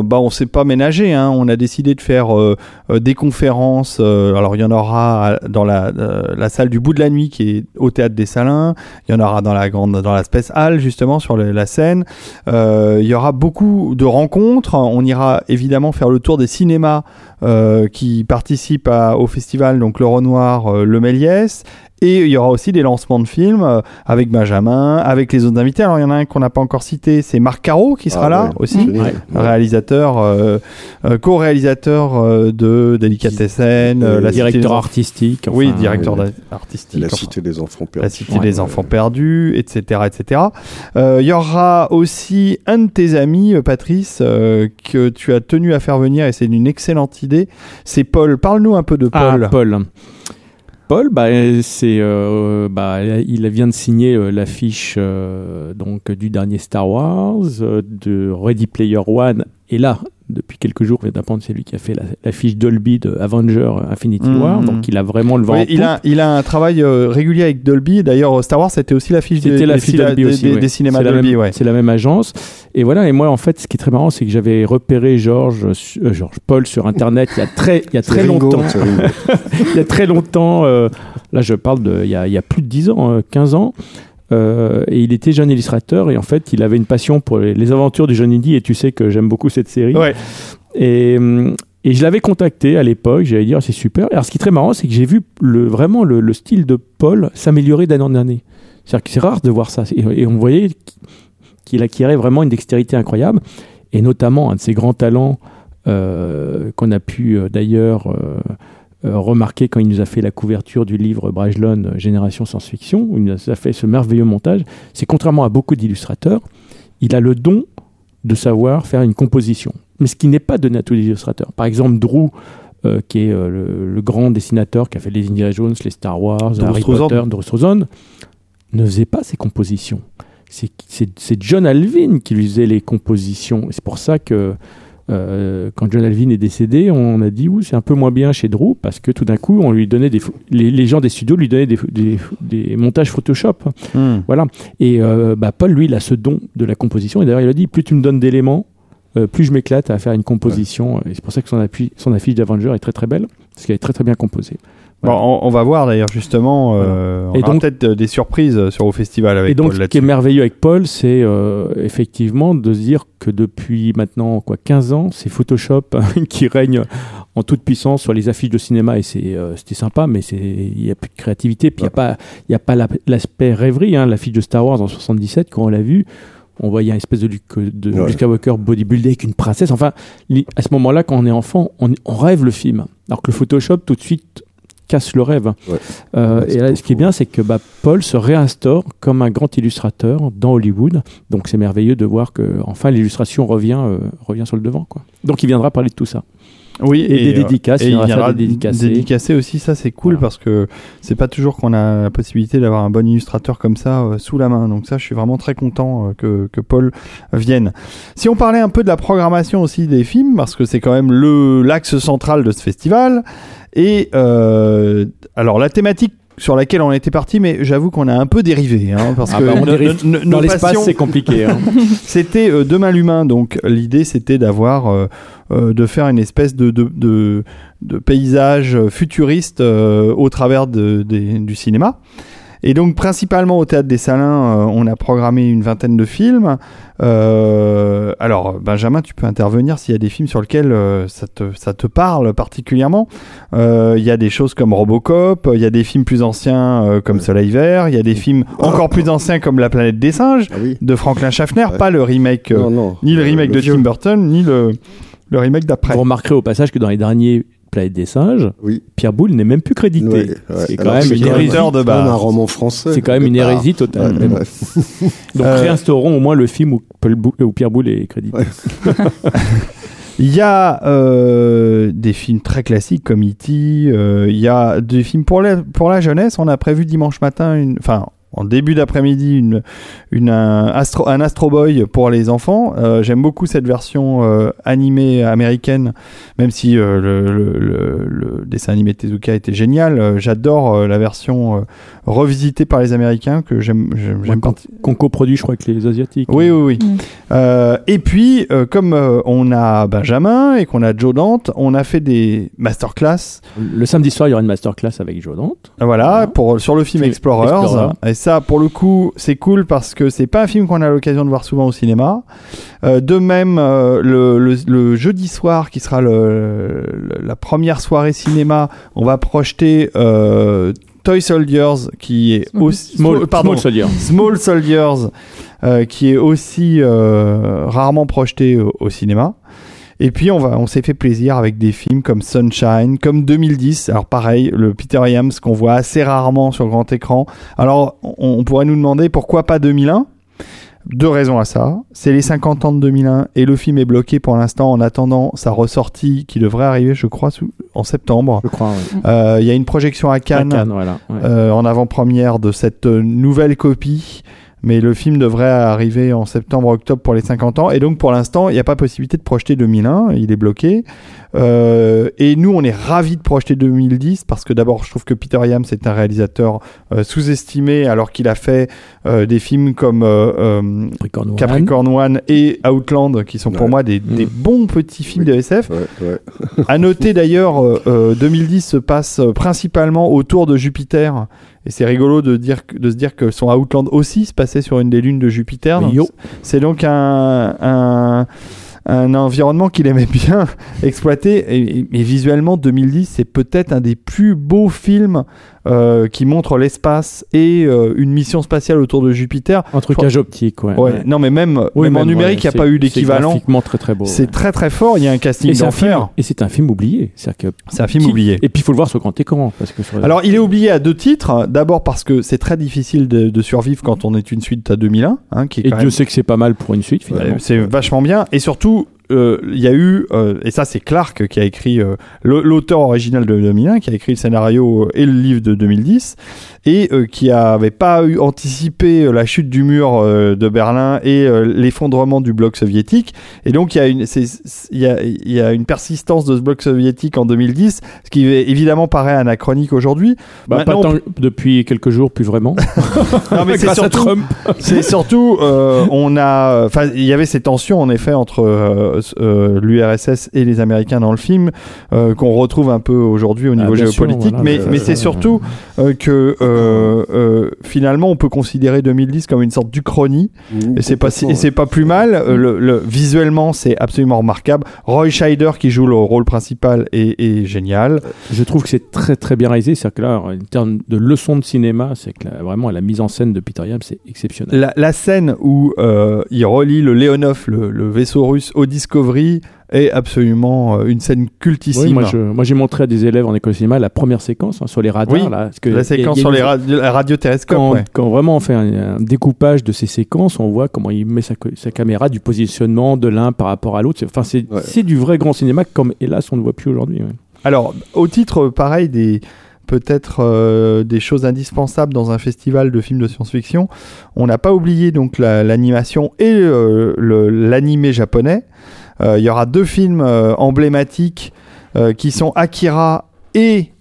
bah, on s'est pas ménagé. Hein. On a décidé de faire euh, euh, des conférences. euh, alors il y en aura dans la, euh, la salle du bout de la nuit qui est au théâtre des Salins. Il y en aura dans la grande, dans la Space Hall justement sur le- la scène. Euh, il y aura beaucoup de rencontres. On ira évidemment faire le tour des cinémas euh, qui participent au festival, donc le Renoir, euh, le Méliès. Et il y aura aussi des lancements de films euh, avec Benjamin, avec les autres invités. Alors il y en a un qu'on n'a pas encore cité, c'est Marc Caro qui sera Ah là ouais, aussi. Ouais. Réalisateur, euh, euh, co-réalisateur euh, de Délicatessen, euh, la Cité directeur des Enfants- artistique. oui, enfin, directeur ouais. d'art- Et artistique. la enfin, cité des enfants la perdus. Cité Ouais, des ouais. Enfants Perdus, etc., etc. Euh, Il y aura aussi un de tes amis, euh, Patrice, euh, que tu as tenu à faire venir et c'est une excellente idée. C'est Paul. Parle-nous un peu de Ah, Paul. Paul. Bah, c'est, euh, bah, il vient de signer euh, l'affiche euh, donc du dernier Star Wars, euh, de Ready Player One, et là, depuis quelques jours, vient d'apprendre c'est lui qui a fait la- l'affiche Dolby de Avenger Infinity Mhm. War, donc il a vraiment le vent. Oui, en il, a, il a un travail euh, régulier avec Dolby. D'ailleurs, Star Wars, c'était aussi l'affiche des, C'était la fille des- Dolby des- aussi. des- ouais. des cinémas Dolby. ouais. C'est la même agence. Et voilà. Et moi, en fait, ce qui est très marrant, c'est que j'avais repéré Georges, euh, Georges Paul sur Internet il y a très, il y a très Ringo, longtemps. il y a très longtemps. euh, là, je parle de, il y a, il y a plus de 10 ans, euh, 15 ans. Euh, et il était jeune illustrateur et en fait il avait une passion pour les, les aventures du jeune Indy et tu sais que j'aime beaucoup cette série Ouais. et, hum, et je l'avais contacté à l'époque, j'allais dire c'est super. Alors ce qui est très marrant, c'est que j'ai vu le, vraiment le, le style de Paul s'améliorer d'année en année. C'est-à-dire que c'est rare de voir ça. Et, et on voyait qu'il acquérait vraiment une dextérité incroyable. Et notamment un de ses grands talents euh, qu'on a pu euh, d'ailleurs euh, remarquer quand il nous a fait la couverture du livre Brajlon euh, Génération Science-Fiction, où il nous a fait ce merveilleux montage, c'est contrairement à beaucoup d'illustrateurs, il a le don de savoir faire une composition. Mais ce qui n'est pas donné à tous les illustrateurs. Par exemple, Drew, euh, qui est euh, le, le grand dessinateur qui a fait les Indiana Jones, les Star Wars, Drew Harry Struzan. Potter, Drew Struzan, ne faisait pas ses compositions. C'est- John Alvin qui lui faisait les compositions. C'est pour ça que euh, quand John Alvin est décédé, on a dit, ouh, c'est un peu moins bien chez Drew, parce que tout d'un coup, on lui donnait des, les, les gens des studios lui donnaient des, des- des montages Photoshop. Hmm. Voilà. Et euh, bah, Paul, lui, il a ce don de la composition. Et d'ailleurs, il a dit plus tu me donnes d'éléments, euh, plus je m'éclate à faire une composition. Et c'est pour ça que son, appui- son affiche d'Avenger est très très belle, parce qu'elle est très très bien composée. Bon, Voilà. on, on va voir d'ailleurs justement. euh, on Et donc- peut-être euh, des surprises sur au festival avec Et donc, Paul ce qui est merveilleux avec Paul, c'est euh, effectivement de se dire que depuis maintenant quoi 15 ans, c'est Photoshop qui règne en toute puissance sur les affiches de cinéma et c'est euh, c'était sympa, mais c'est il y a plus de créativité, puis il y a pas il y a pas la- l'aspect rêverie. Hein, l'affiche de Star Wars en 77 quand on l'a vu. On voyait un espèce de Luke, de Ouais. Luke Skywalker bodybuildé avec une princesse. Enfin, à ce moment-là, quand on est enfant, on, on rêve le film. Alors que le Photoshop, tout de suite, casse le rêve. Ouais. Euh, et là, ce qui est bien, c'est que bah, Paul se réinstaure comme un grand illustrateur dans Hollywood. Donc c'est merveilleux de voir que enfin l'illustration revient, euh, revient sur le devant. Quoi. Donc il viendra parler de tout ça. Oui, Et des euh, dédicaces, et il viendra des dédicacés. dédicacer aussi, ça c'est cool Voilà. parce que c'est pas toujours qu'on a la possibilité d'avoir un bon illustrateur comme ça euh, sous la main. Donc ça, je suis vraiment très content euh, que, que Paul vienne. Si on parlait un peu de la programmation aussi des films, parce que c'est quand même le l'axe central de ce festival. Et euh, alors la thématique sur laquelle on était parti, mais j'avoue qu'on a un peu dérivé, hein, parce Ah que bah, on dérive Dans l'espace, c'est compliqué. hein. c'était euh, Demain l'humain, donc l'idée c'était d'avoir, euh, de faire une espèce de, de, de, de paysage futuriste euh, au travers de, du cinéma. Et donc principalement au Théâtre des Salins, euh, on a programmé une vingtaine de films. Euh, alors Benjamin, tu peux intervenir s'il y a des films sur lesquels euh, ça, te, ça te parle particulièrement. Euh, Il y a des choses comme Robocop, il y a des films plus anciens euh, comme. Soleil Vert, il y a des films encore plus anciens comme La planète des singes Ah oui. de Franklin Schaffner, Ouais. pas le remake, euh, non, non. ni le Euh, remake de vieux. Tim Burton, ni le, le remake d'après. Vous remarquerez au passage que dans les derniers Planète des singes, Oui. Pierre Boulle n'est même plus crédité. Ouais, ouais. C'est quand Alors, même une même- hérésie. auteur de c'est quand même base. un roman français. C'est quand même une quelque part. hérésie totale. Ouais. Donc Euh, réinstaurons au moins le film où, Pierre Boulle est crédité. Ouais. Il y a euh, des films très classiques comme E.T. euh, il y a des films pour la, pour la jeunesse. On a prévu dimanche matin, une, enfin en début d'après-midi, une, une, un, Astro, un Astro Boy pour les enfants. Euh, J'aime beaucoup cette version euh, animée américaine, même si euh, le, le, le- le dessin animé de Tezuka était génial. J'adore euh, la version euh, revisitée par les Américains que j'aime Ouais, qu'on- coproduit, je crois, avec les Asiatiques. Oui, oui, oui. Mm. Euh, et puis, euh, comme euh, on a Benjamin et qu'on a Joe Dante, on a fait des masterclass, Le samedi soir, il y aura une masterclass avec Joe Dante. voilà, Voilà. pour sur le film Film Explorers. Explorer. Ça, pour le coup, c'est cool parce que c'est pas un film qu'on a l'occasion de voir souvent au cinéma. Euh, de même, euh, le, le- le jeudi soir, qui sera le, la première soirée cinéma, on va projeter euh, Toy Soldiers, qui est aussi Small, pardon, Small Soldier. Small Soldiers, qui est aussi rarement projeté au, au cinéma. Et puis on va, on s'est fait plaisir avec des films comme Sunshine, comme 2010. Alors pareil, le Peter Yams qu'on voit assez rarement sur grand écran. Alors on, on pourrait nous demander pourquoi pas 2001 Deux raisons à ça. C'est les 50 ans de 2001 et le film est bloqué pour l'instant en attendant sa ressortie qui devrait arriver, je crois, sous- en septembre. Je crois. ouais. Euh, Il y a une projection à À Cannes Cannes, voilà. ouais. euh, en avant-première de cette euh, nouvelle copie. Mais le film devrait arriver en septembre-octobre pour les 50 ans. Et donc, pour l'instant, il n'y a pas possibilité de projeter 2001. Il est bloqué. Euh, et nous, on est ravis de projeter 2010 parce que d'abord, je trouve que Peter Yams est un réalisateur euh, sous-estimé alors qu'il a fait euh, des films comme euh, euh, Capricorn One. Capricorn One et Outland qui sont pour Ouais. moi des, des Mm. bons petits films Oui. de SF. Ouais, ouais. À noter d'ailleurs, euh, euh, 2010 se passe principalement autour de Jupiter. Et c'est rigolo de, dire, de se dire que son Outland aussi se passait sur une des lunes de Jupiter. C'est donc un, un, un environnement qu'il aimait bien exploiter. Et, visuellement, 2010, c'est peut-être un des plus beaux films euh, qui montre l'espace et euh, une mission spatiale autour de Jupiter. Un trucage optique, ouais. Ouais, ouais. Non, mais même, Oui, même en numérique, ouais, il n'y a c'est- pas eu c'est d'équivalent. graphiquement très très beau. C'est très très fort. Il y a un casting c'est d'enfer. et c'est un film oublié. C'est un film Qui- oublié. Et puis il faut le voir sur grand écran parce que sur- Alors, il est oublié à deux titres. D'abord parce que c'est très difficile de, de survivre quand on est une suite à 2001, hein, qui est et quand Dieu même- sait que c'est pas mal pour une suite finalement. C'est vachement bien. Et surtout, euh, il y a eu, euh, et ça c'est Clark qui a écrit, euh, l'auteur original de 2001, qui a écrit le scénario et le livre de 2010, et euh, qui avait pas eu anticipé euh, la chute du mur euh, de Berlin et l'effondrement du bloc soviétique. Et donc il y, a une, il, y a, il y a une persistance de ce bloc soviétique en 2010, ce qui évidemment paraît anachronique aujourd'hui. Bah, pas tant- depuis quelques jours, plus vraiment. Non, mais c'est surtout, surtout, euh, on a, enfin, il y avait ces tensions en effet entre l'URSS et les Américains dans le film euh, qu'on retrouve un peu aujourd'hui au Ah, niveau sûr, géopolitique, voilà, mais, euh, mais c'est euh, surtout euh, que euh, euh, finalement on peut considérer 2010 comme une sorte d'Uchronie et c'est pas si- et c'est pas plus mal. Euh, le, le- visuellement c'est absolument remarquable. Roy Scheider qui joue le rôle principal est, est génial. Je trouve que c'est très très bien réalisé. C'est-à-dire que là, en termes de leçon de cinéma, c'est que là, vraiment la mise en scène de Peter Yam, c'est exceptionnel. La, la scène où euh, il relie le Leonov, le, le vaisseau russe, au Discovery, est absolument euh, une scène cultissime. Oui, moi, je- moi, j'ai montré à des élèves en école de cinéma la première séquence hein, sur les radars. Oui, là, parce que la y a- séquence y a sur les ra- la radiotélescope. quand, ouais. quand vraiment on fait un, un découpage de ces séquences, on voit comment il met sa, caméra, du positionnement de l'un par rapport à l'autre. C'est- Enfin, c'est Ouais. c'est du vrai grand cinéma, comme hélas on ne voit plus aujourd'hui. ouais. Alors, au titre, pareil, des peut-être euh, des choses indispensables dans un festival de films de science-fiction, on n'a pas oublié donc la- l'animation et euh, l'animé japonais. Euh, Il y aura deux films emblématiques qui sont Akira et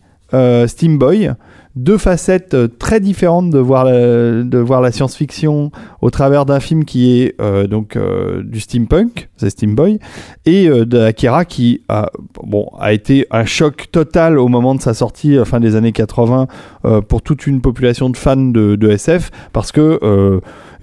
Steam Boy. Deux facettes euh, très différentes de voir la, de voir la science-fiction au travers d'un film qui est euh, donc euh, du steampunk, c'est Steam Boy, et euh, de Akira qui a, bon, a été un choc total au moment de sa sortie, euh, fin des années 80, euh, pour toute une population de fans de, de SF, parce que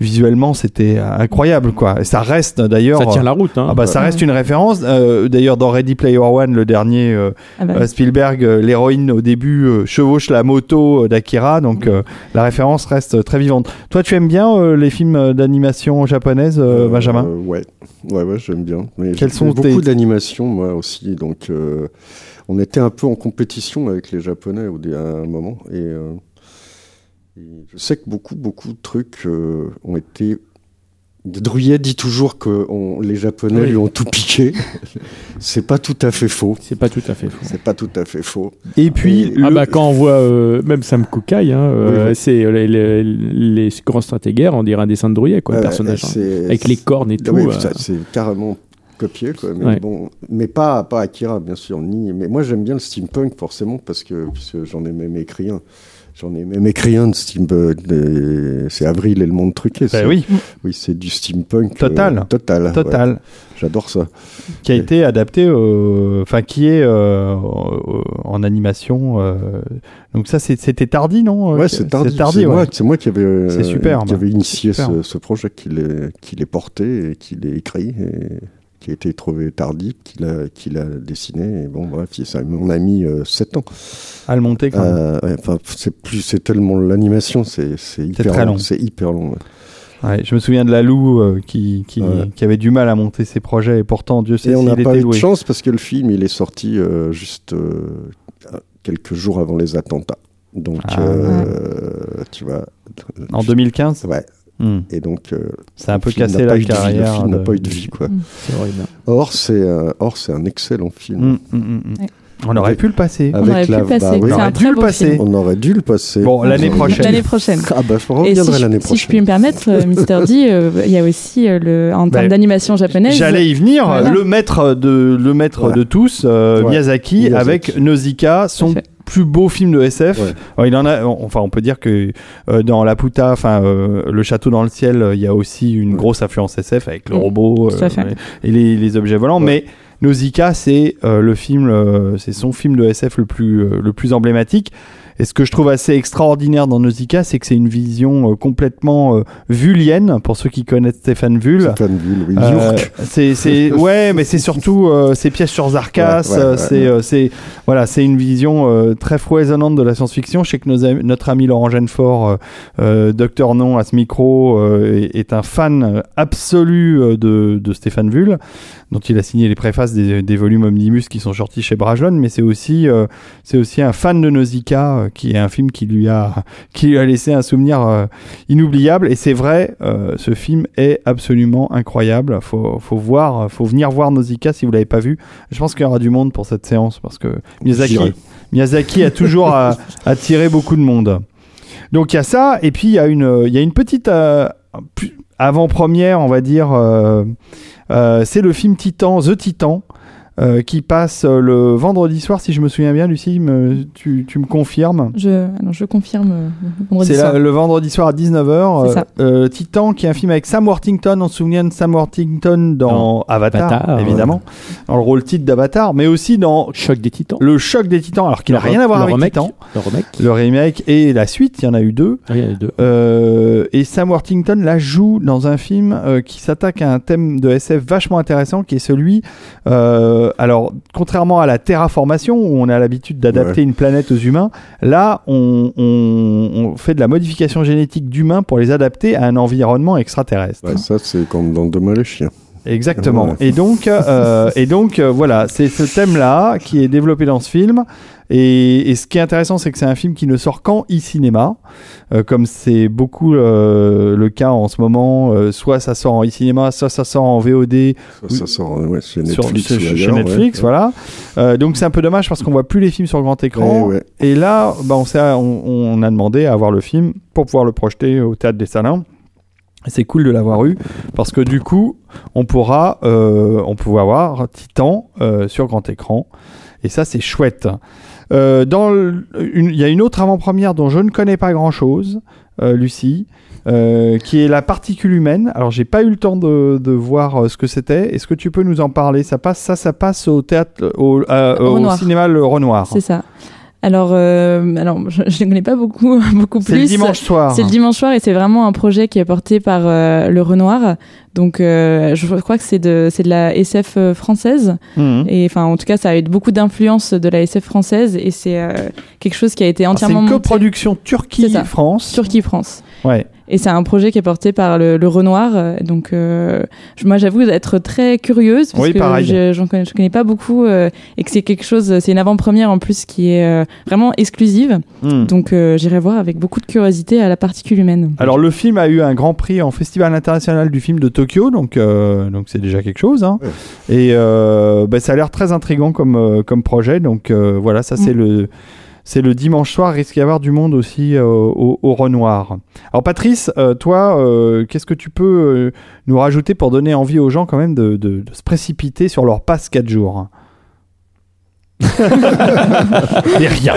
visuellement c'était incroyable, quoi. Et ça reste d'ailleurs. Ça tient la route. Hein. Ah bah ça reste une référence. Euh, D'ailleurs dans Ready Player One, le dernier, euh, Ah bah, euh, Spielberg, euh, l'héroïne au début euh, chevauche la moto euh, d'Akira, donc euh, la référence reste très vivante. Toi, tu aimes bien euh, les films euh, d'animation japonaise, euh, Euh, Benjamin? Ouais, ouais, ouais, j'aime bien. Mais Quels sont fait tes- beaucoup d'animations, moi aussi. Donc, euh, on était un peu en compétition avec les Japonais à un moment. Euh, et je sais que beaucoup, beaucoup de trucs euh, ont été. Druyet dit toujours que on- les Japonais Oui. lui ont tout piqué. C'est pas tout à fait faux. C'est pas tout à fait faux. C'est pas tout à fait faux. Et puis, Et- le- Ah bah quand on voit euh, même Sam Kukai, hein, euh, Oui, c'est les, les, les grands stratégaires, on dirait un dessin de Drouillet, quoi, le personnage. hein. Avec les cornes et Ah tout. oui, c'est carrément copié, quoi. Mais Ouais. bon, mais pas, pas Akira, bien sûr, ni. Mais moi, j'aime bien le steampunk, forcément, parce que, puisque j'en ai même écrit un. J'en ai même écrit un de steampunk. des- C'est Avril et le monde truqué. c'est- oui, oui, c'est du steampunk. Total. euh, total. ouais. total. J'adore ça. qui a été adapté, enfin qui est euh, en animation. euh, donc ça, c'était tardi, non Ouais, c'est tardi. tardi, C'est ouais. moi, c'est moi qui avait, euh, initié ce, ce projet, qui l'ai qui l'ai porté et qui l'ai écrit. Et qui a été trouvé tardif, qu'il a, qu'il a dessiné. Et bon, bref, ça on a mis 7 ans. à le monter quand même. Euh, ouais, enfin, c'est plus, c'est tellement l'animation, c'est c'est hyper très long. C'est hyper long. ouais. Ouais, je me souviens de Lalou euh, qui, qui, Ouais. qui avait du mal à monter ses projets et pourtant Dieu sait Et on n'a pas eu de chance parce que le film, il est sorti euh, juste euh, quelques jours avant les attentats. Donc, Ah. euh, tu vois. En 2015 Ouais. Et donc, euh, Ça a un peu cassé la de vie, carrière. Le film n'a de- pas eu de vie, quoi. C'est horrible. Or, c'est un, or, c'est un excellent film. Hmm. Ouais. On aurait pu le passer. Avec aurait pu le passer. bah. C'est On aurait dû le passer. On aurait dû le passer. Bon, l'année prochaine. L'année prochaine. Ah bah, je Et si reviendrai je, l'année si je puis prochaine. me permettre, euh, Mister D, euh, il y a aussi euh, le, en termes Bah, d'animation japonaise. J'allais y venir, Voilà. le maître de le maître Ouais. de tous, euh, Ouais. Miyazaki, Miyazaki. avec Nausicaa, son. Plus beau film de SF. Ouais. Alors, il en a, enfin, on peut dire que euh, dans La Puta, enfin, euh, le château dans le ciel, euh, il y a aussi une Ouais. grosse influence SF avec le Mm. robot et les, les objets volants. Ouais. Mais Nausicaa, c'est euh, le film, euh, c'est son film de SF le plus euh, le plus emblématique. Et ce que je trouve assez extraordinaire dans Nausicaa, c'est que c'est une vision euh, complètement euh, vullienne, pour ceux qui connaissent Stéphane Vull. Stéphane Vull, oui. Euh, c'est c'est ouais mais c'est surtout euh, ces pièces sur Zarkas Ouais, ouais, euh, c'est euh, c'est voilà c'est une vision euh, très foisonnante de la science-fiction je sais que nos notre ami Laurent Genefort docteur non à ce micro euh, est, est un fan absolu de, de Stéphane Vull dont il a signé les préfaces des, des volumes Omnibus qui sont sortis chez Brajlon mais c'est aussi euh, c'est aussi un fan de Nausicaa euh, qui est un film qui lui a qui lui a laissé un souvenir euh, inoubliable. Et c'est vrai ce film est absolument incroyable. Faut faut voir faut venir voir Nausicaa si vous l'avez pas vu. Je pense qu'il y aura du monde pour cette séance parce que Miyazaki. Miyazaki a toujours attiré beaucoup de monde. Donc il y a ça et puis il y a une il y a une petite avant-première on va dire euh, c'est le film Titan The Titan euh, qui passe euh, le vendredi soir si je me souviens bien Lucie me- tu, tu me confirmes? Je, alors, je confirme euh, vendredi c'est soir. le vendredi soir à 19h. C'est ça. euh, Titan, qui est un film avec Sam Worthington. On se souvient de Sam Worthington dans Avatar, Avatar, évidemment, dans le rôle titre d'Avatar, mais aussi dans Choc des titans. Le Choc des Titans, alors qu'il n'a rien à voir le avec remake, Titan. Le remake. Le remake et la suite, il y en a eu deux. Il y en a deux. Euh, et Sam Worthington la joue dans un film euh, qui s'attaque à un thème de SF vachement intéressant qui est celui, euh, alors contrairement à la terraformation où on a l'habitude d'adapter une planète aux humains, là on, on- on fait de la modification génétique d'humains pour les adapter à un environnement extraterrestre. Ouais, ça, c'est comme dans Demain les chiens. Exactement. Ouais. Et donc, euh, et donc euh, voilà, c'est ce thème-là qui est développé dans ce film. Et, et ce qui est intéressant, c'est que c'est un film qui ne sort qu'en e-cinéma, euh, comme c'est beaucoup euh, le cas en ce moment. euh, soit ça sort en e-cinéma, soit ça sort en VOD Ça, ça sort ouais, chez sur, Netflix. sur- chez Netflix, ouais. voilà. Euh, donc c'est un peu dommage parce qu'on voit plus les films sur grand écran. Ouais. Et là, bah, on, on, on a demandé à voir le film pour pouvoir le projeter au théâtre des Salins. C'est cool de l'avoir eu parce que du coup, on pourra, euh, on pourra voir Titan euh, sur grand écran. Et ça, c'est chouette. Euh, dans Il y a une autre avant-première dont je ne connais pas grand-chose, euh, Lucie, euh, qui est la particule humaine. Alors, j'ai pas eu le temps de, de voir euh, ce que c'était. Est-ce que tu peux nous en parler? Ça passe, ça, ça passe au théâtre, au, euh, au cinéma Le Renoir. C'est ça. Alors, euh, alors je je ne connais pas beaucoup, beaucoup C'est le plus. dimanche soir. C'est le dimanche soir et c'est vraiment un projet qui est porté par euh, le Renoir. Donc, euh, je crois que c'est de, c'est de la SF euh, française. Mhm. Et enfin, en tout cas, ça a eu beaucoup d'influence de la SF française et c'est euh, quelque chose qui a été Alors, C'est entièrement une coproduction C'est. Turquie-France. Turquie-France. Ouais. Et c'est un projet qui est porté par le, le Renoir. Donc, euh, moi, j'avoue être très curieuse parce Oui, que j'en connais, je connais pas beaucoup euh, et que c'est quelque chose, c'est une avant-première en plus qui est euh, vraiment exclusive. Mhm. Donc, euh, j'irai voir avec beaucoup de curiosité à la particule humaine. Alors le film a eu un grand prix en Festival international du film de Tokyo, donc euh, donc c'est déjà quelque chose. hein. Ouais. Et euh, bah, ça a l'air très intrigant comme comme projet. Donc euh, voilà, ça c'est Mm. le c'est le dimanche soir. Risque d'y avoir du monde aussi euh, au, Renoir. Alors Patrice, euh, toi, euh, qu'est-ce que tu peux nous rajouter pour donner envie aux gens quand même de, de- de se précipiter sur leur passe 4 jours? Et rien.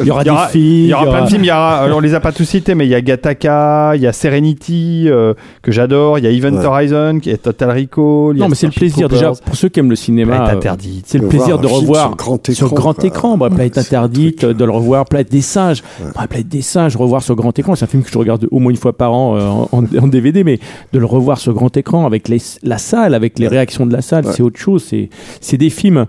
Il y aura Il y aura- des filles. Il y aura plein de films. Il y aura, alors, on les a pas tous cités, mais il y a Gattaca, il y a Serenity euh, que j'adore, il y a Event Ouais. Horizon, qui est Total Recall. il y a Non, mais c'est le plaisir déjà pour ceux qui aiment le cinéma. Planète euh, interdite. C'est le plaisir de revoir sur grand écran. sur grand écran, bah, Planète interdite, truc. de le revoir, Planète des singes, Ouais. Bah, Planète des singes, revoir sur grand écran, c'est un film que je regarde au moins une fois par an euh, en, en DVD, mais de le revoir sur grand écran avec les- la salle, avec les Ouais. réactions de la salle, Ouais. c'est autre chose. C'est des films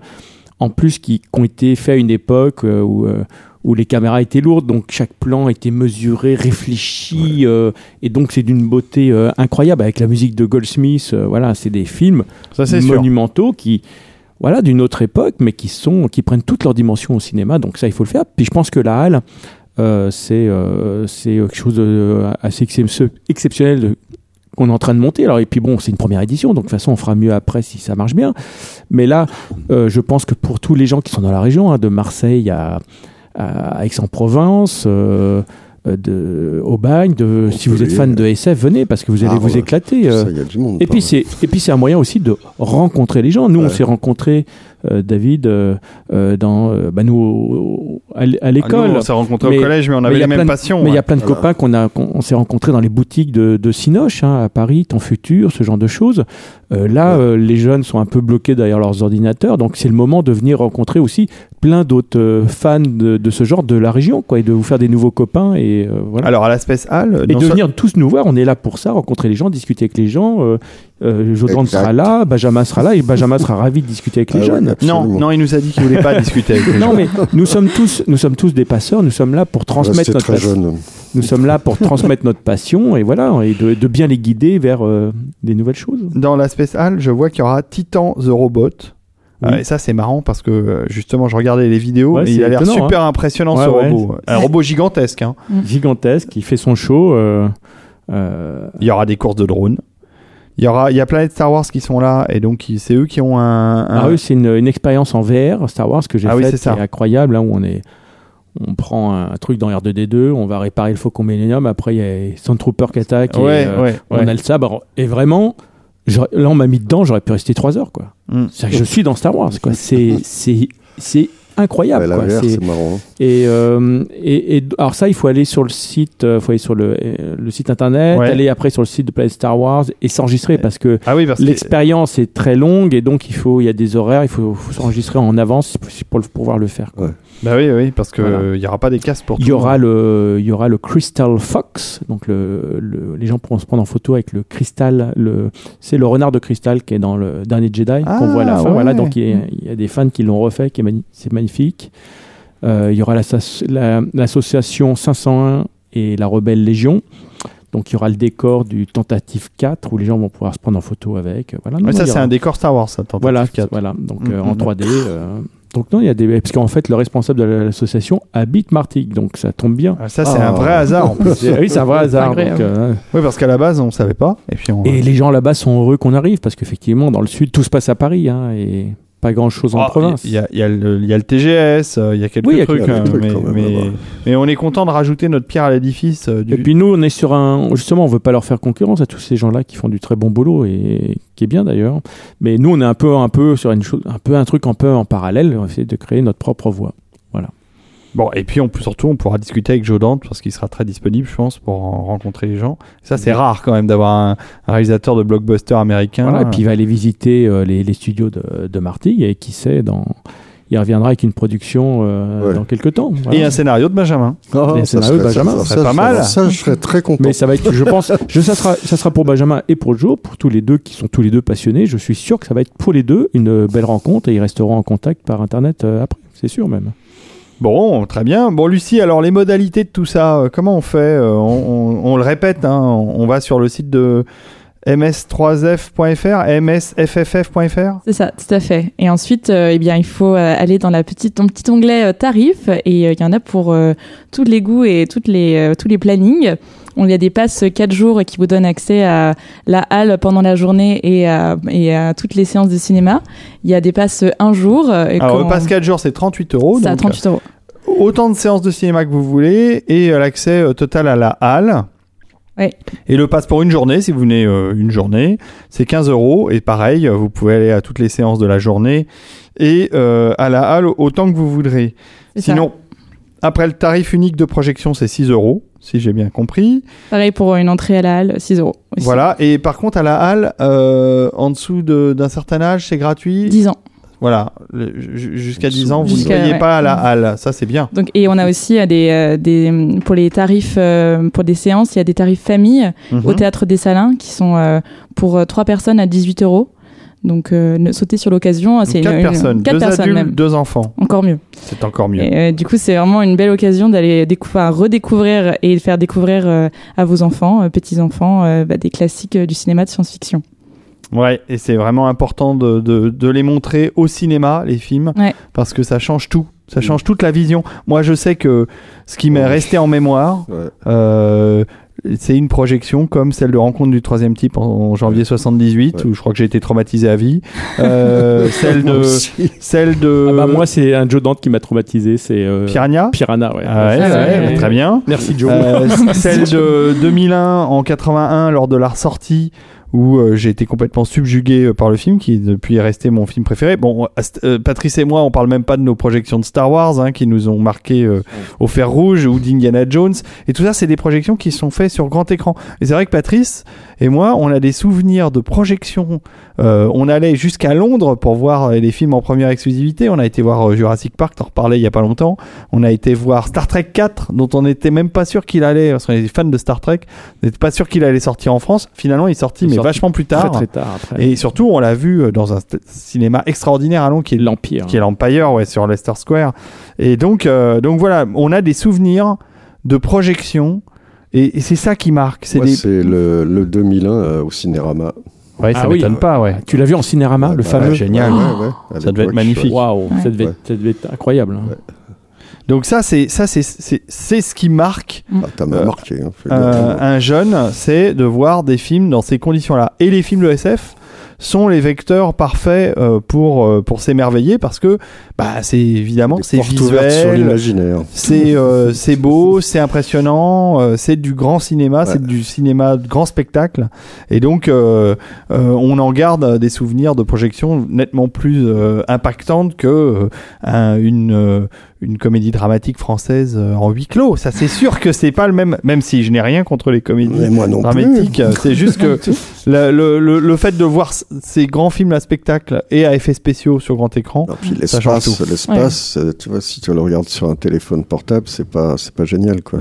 en plus qui, qui ont été faits à une époque euh, où euh, où les caméras étaient lourdes, donc chaque plan était mesuré, réfléchi, euh, et donc c'est d'une beauté euh, incroyable avec la musique de Goldsmith. euh, voilà, c'est des films Ça, c'est sûr. monumentaux qui voilà d'une autre époque mais qui sont qui prennent toute leur dimension au cinéma donc ça il faut le faire puis je pense que la halle c'est c'est quelque chose de assez excep- exceptionnel de- qu'on est en train de monter alors et puis bon c'est une première édition donc de toute façon on fera mieux après si ça marche bien mais là euh, je pense que pour tous les gens qui sont dans la région hein, de Marseille à, à Aix-en-Provence euh, de Aubagne de si vous êtes fan de SF venez parce que vous allez Ah, vous ouais. éclater euh, Ça, monde. et puis c'est et puis c'est un moyen aussi de rencontrer les gens. Nous on s'est rencontrés David euh, euh, dans euh, bah, nous au- à l- à Ah, l'école. on s'est rencontrés Mais- au collège, mais on mais avait il y a les mêmes plein de- passions. mais il y a plein de Voilà. copains qu'on a on s'est rencontrés dans les boutiques de, de Cinoche hein, à Paris, Ton Futur, ce genre de choses. Euh, là, Ouais. euh, les jeunes sont un peu bloqués derrière leurs ordinateurs, donc c'est le moment de venir rencontrer aussi plein d'autres euh, fans de, de ce genre de la région, quoi, et de vous faire des nouveaux copains et euh, voilà. Alors à la Space Hall, Et de venir tous nous voir, on est là pour ça, rencontrer les gens, discuter avec les gens. Euh, euh, Jodan sera là, Benjamin sera là, et Benjamin sera ravi de discuter avec les Ah ouais, jeunes. non, non, il nous a dit qu'il voulait pas discuter avec les gens. Non, mais nous sommes tous, nous sommes tous des passeurs. Nous sommes là pour transmettre Restez notre passion. jeune. Nous sommes là pour transmettre notre passion et voilà, et de, de bien les guider vers euh, des nouvelles choses. Dans la Space Hall, je vois qu'il y aura Titan the Robot. Oui. Euh, et ça, c'est marrant parce que euh, justement, je regardais les vidéos Ouais, et il a l'air étonnant, super impressionnant Ouais, ce ouais. robot. Un robot gigantesque. hein. Gigantesque, qui fait son show. euh, euh, Il y aura des courses de drones. Il y aura, il y a Planète Star Wars qui sont là et donc c'est eux qui ont un. un- Ah oui, c'est une, une expérience en VR Star Wars que j'ai Ah oui, c'est incroyable, hein, où on est, on prend un truc dans R2D2, on va réparer le Faucon Millennium, après il y a Stormtrooper qui attaque, et, ouais, euh, ouais, on ouais. a le sabre, et vraiment, là on m'a mis dedans, j'aurais pu rester 3 heures, quoi. Mm. Que je suis dans Star Wars, quoi. C'est, c'est, c'est incroyable, Ouais, quoi. C'est- marrant. hein. et, euh, et, et alors ça, il faut aller sur le site, euh, faut aller sur le, euh, le site internet, Ouais. aller après sur le site de Planet Star Wars et s'enregistrer parce que Ah oui, parce que l'expérience est très longue et donc il faut, il y a des horaires, il faut, faut s'enregistrer en avance pour, pour pouvoir le faire. quoi. Bah oui, oui, parce que Voilà. euh, il y aura pas des casques pour. Il tout y le aura monde. le, il y aura le Crystal Fox, donc le, le- les gens pourront se prendre en photo avec le cristal, le, c'est le renard de cristal qui est dans le dernier Jedi Ah, qu'on voit à la fin. ouais. Voilà, donc il y, a, il y a des fans qui l'ont refait, qui est mani- c'est magnifique. Euh, il y aura la- l'association 501 et la Rebelle Légion. Donc il y aura le décor du Tentative 4 où les gens vont pouvoir se prendre en photo avec. Voilà. Ouais, ça, c'est un décor Star Wars, ça. Tentative Voilà, 4. voilà. Donc Mm, euh, en mm. 3D. euh, Donc non, il y a des parce qu'en fait le responsable de l'association habite Martigues, donc ça tombe bien. Ah, ça, c'est Ah. un vrai hasard en plus. C'est- oui, c'est un vrai hasard. Donc, euh, Oui, parce qu'à la base, on savait pas. Et puis on. Et les gens là-bas sont heureux qu'on arrive parce qu'effectivement, dans le sud, tout se passe à Paris hein, et pas grand-chose en Ah, province. Il y, a- y le il y a le TGS, euh, il y a quelques Oui, il y a trucs, quelques hein, trucs mais, quand même, mais- là-bas. mais on est content de rajouter notre pierre à l'édifice euh, du. Et puis nous, on est sur un. Justement, on veut pas leur faire concurrence à tous ces gens-là qui font du très bon boulot et qui est bien d'ailleurs. Mais nous, on est un peu, un peu sur une chose, un peu un truc un peu en parallèle. On va essayer de créer notre propre voie. Bon, et puis on peut, surtout, on pourra discuter avec Joe Dante parce qu'il sera très disponible, je pense, pour en rencontrer les gens. Ça, c'est rare quand même d'avoir un, un réalisateur de blockbuster américain. Voilà, et puis il va aller visiter euh, les, les studios de, de Martigues et qui sait, dans... il reviendra avec une production euh, Ouais. dans quelques temps. Et un scénario de Benjamin. De serait- Benjamin, ça, ça serait pas mal. Ça, je serais très content. Mais ça va être, je pense, je, ça, sera, ça sera pour Benjamin et pour Joe, pour tous les deux qui sont tous les deux passionnés. Je suis sûr que ça va être pour les deux une belle rencontre et ils resteront en contact par Internet euh, après, c'est sûr même. Bon, très bien. Bon, Lucie, alors les modalités de tout ça, euh, comment on fait Euh, on, le répète, hein, on va sur le site de ms3f.fr, msfff.fr. C'est ça, tout à fait. Et ensuite, euh, eh bien, il faut aller dans la petite, ton petit onglet tarifs et il y en a pour tous les goûts et toutes les, tous les plannings. On y a des passes 4 jours qui vous donnent accès à la halle pendant la journée et à, et à toutes les séances de cinéma. Il y a des passes 1 jour. euh, et Alors, quand- le pass 4 jours, c'est 38 euros. à donc, 38 euros. euh, Autant de séances de cinéma que vous voulez et euh, l'accès total à la halle. Ouais. Et le pass pour une journée, si vous venez euh, une journée, c'est 15 euros. Et pareil, vous pouvez aller à toutes les séances de la journée et euh, à la halle autant que vous voudrez. C'est ça. Après le tarif unique de projection, c'est 6 euros, si j'ai bien compris. Pareil pour une entrée à la halle, 6 euros. aussi. Voilà. Et par contre, à la halle, euh, en dessous de- d'un certain âge, c'est gratuit? 10 ans. Voilà. Jusqu'à En 10 dessous. ans, vous ne payez ouais. pas à la halle. Ça, c'est bien. Donc, et on a aussi euh, des, euh, des, pour les tarifs, euh, pour des séances, il y a des tarifs famille au Mhm. théâtre des Salins qui sont euh, pour euh, trois personnes à 18 euros. Donc, euh, ne sauter sur l'occasion, c'est quatre une- une- personnes, quatre deux personnes adultes, même. deux enfants. Encore mieux. C'est encore mieux. Et, euh, du coup, c'est vraiment une belle occasion d'aller découvrir, redécouvrir et faire découvrir euh, à vos enfants, euh, petits enfants, euh, bah, des classiques euh, du cinéma de science-fiction. Ouais, et c'est vraiment important de, de, de les montrer au cinéma, les films, Ouais. parce que ça change tout. Ça change toute la vision. Moi, je sais que ce qui m'est Ouais. resté en mémoire, Ouais. C'est une projection comme celle de Rencontre du troisième type en, janvier 78, Ouais. où je crois que j'ai été traumatisé à vie. Euh, celle de, celle de Ah bah, moi, c'est un Joe Dante qui m'a traumatisé, c'est euh, Piranha. Piranha. Ouais. Ah ouais, Ah ouais, ouais. très bien. Merci Joe. Euh, celle de 2001 en 81 lors de la ressortie où euh, j'ai été complètement subjugué euh, par le film qui depuis est resté mon film préféré. Bon, euh, Patrice et moi, on parle même pas de nos projections de Star Wars hein, qui nous ont marqué euh, au fer rouge ou d'Indiana Jones et tout ça, c'est des projections qui sont faites sur grand écran. Et c'est vrai que Patrice et moi, on a des souvenirs de projections. Euh, on allait jusqu'à Londres pour voir euh, les films en première exclusivité. On a été voir Jurassic Park, t'en reparlais il y a pas longtemps. On a été voir Star Trek 4, dont on n'était même pas sûr qu'il allait, parce qu'on était fans de Star Trek, on n'était pas sûr qu'il allait sortir en France. Finalement, il est sorti, est mais sorti vachement plus très tard. très tard après. Et surtout, on l'a vu euh, dans un cinéma extraordinaire à Londres, qui est l'Empire. qui est l'Empire, ouais, sur Leicester Square. Et donc, euh, donc voilà, on a des souvenirs de projection. Et, et c'est ça qui marque. C'est des... c'est le, le 2001 euh, au Cinérama. Ouais, ça Ah oui. m'étonne pas, ouais. Tu l'as vu en cinérama, Ouais, le bah, fameux ouais, génial. ouais, ouais, Ça devait être magnifique. Waouh, Ouais. ça, devait Ouais. être- ça devait être incroyable. Hein. Donc ça, c'est ça, c'est c'est c'est ce qui marque Ah, t'as Euh, marqué. Hein, euh, gaffe. un jeune, c'est de voir des films dans ces conditions-là. Et les films de SF sont les vecteurs parfaits euh, pour euh, pour s'émerveiller parce que bah c'est évidemment c'est sur visuel, l'imaginaire. c'est euh, c'est beau, c'est impressionnant, euh, c'est du grand cinéma, c'est du cinéma de grand spectacle, et donc euh, euh, on en garde des souvenirs de projection nettement plus euh, impactantes que euh, un- une euh, une comédie dramatique française euh, en huis clos. Ça c'est sûr que c'est pas le même, même si je n'ai rien contre les comédies Mais moi non plus. dramatiques. euh, C'est juste que le, le, le, le fait de voir ces grands films à spectacle et à effets spéciaux sur grand écran, Non, puis Ça change l'espace tout. L'espace, euh, tu vois, si tu le regardes sur un téléphone portable, c'est pas, c'est pas génial, quoi.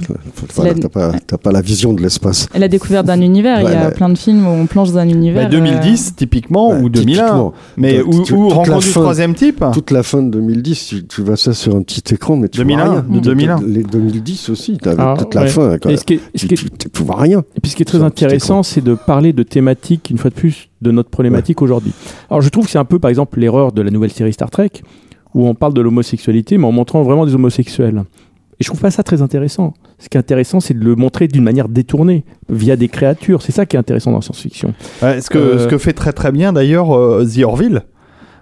La- t'as pas, t'as pas la vision de l'espace. La découverte d'un univers, il y a plein de films où on plonge dans un univers. Bah, 2010 typiquement Ouais, ou 2001. typiquement. Mais toute la rencontre du troisième type. Toute la fin de 2010, tu, tu vois ça sur un petit écran, mais tu 2001, vois rien. de 2001. Les 2010 aussi, t'avais Ah, toute la fin. Quoi. Et ce qui est, ce Tu, qui est- tu- tu vois rien. Et puis ce qui est très petit intéressant, c'est de parler de thématiques, une fois de plus, de notre problématique aujourd'hui. Alors je trouve que c'est un peu, par exemple, l'erreur de la nouvelle série Star Trek, où on parle de l'homosexualité, mais en montrant vraiment des homosexuels. Et je trouve pas ça très intéressant. Ce qui est intéressant, c'est de le montrer d'une manière détournée, via des créatures. C'est ça qui est intéressant dans la science-fiction. Ouais, ce, que, Euh, ce que fait très très bien d'ailleurs euh, The Orville.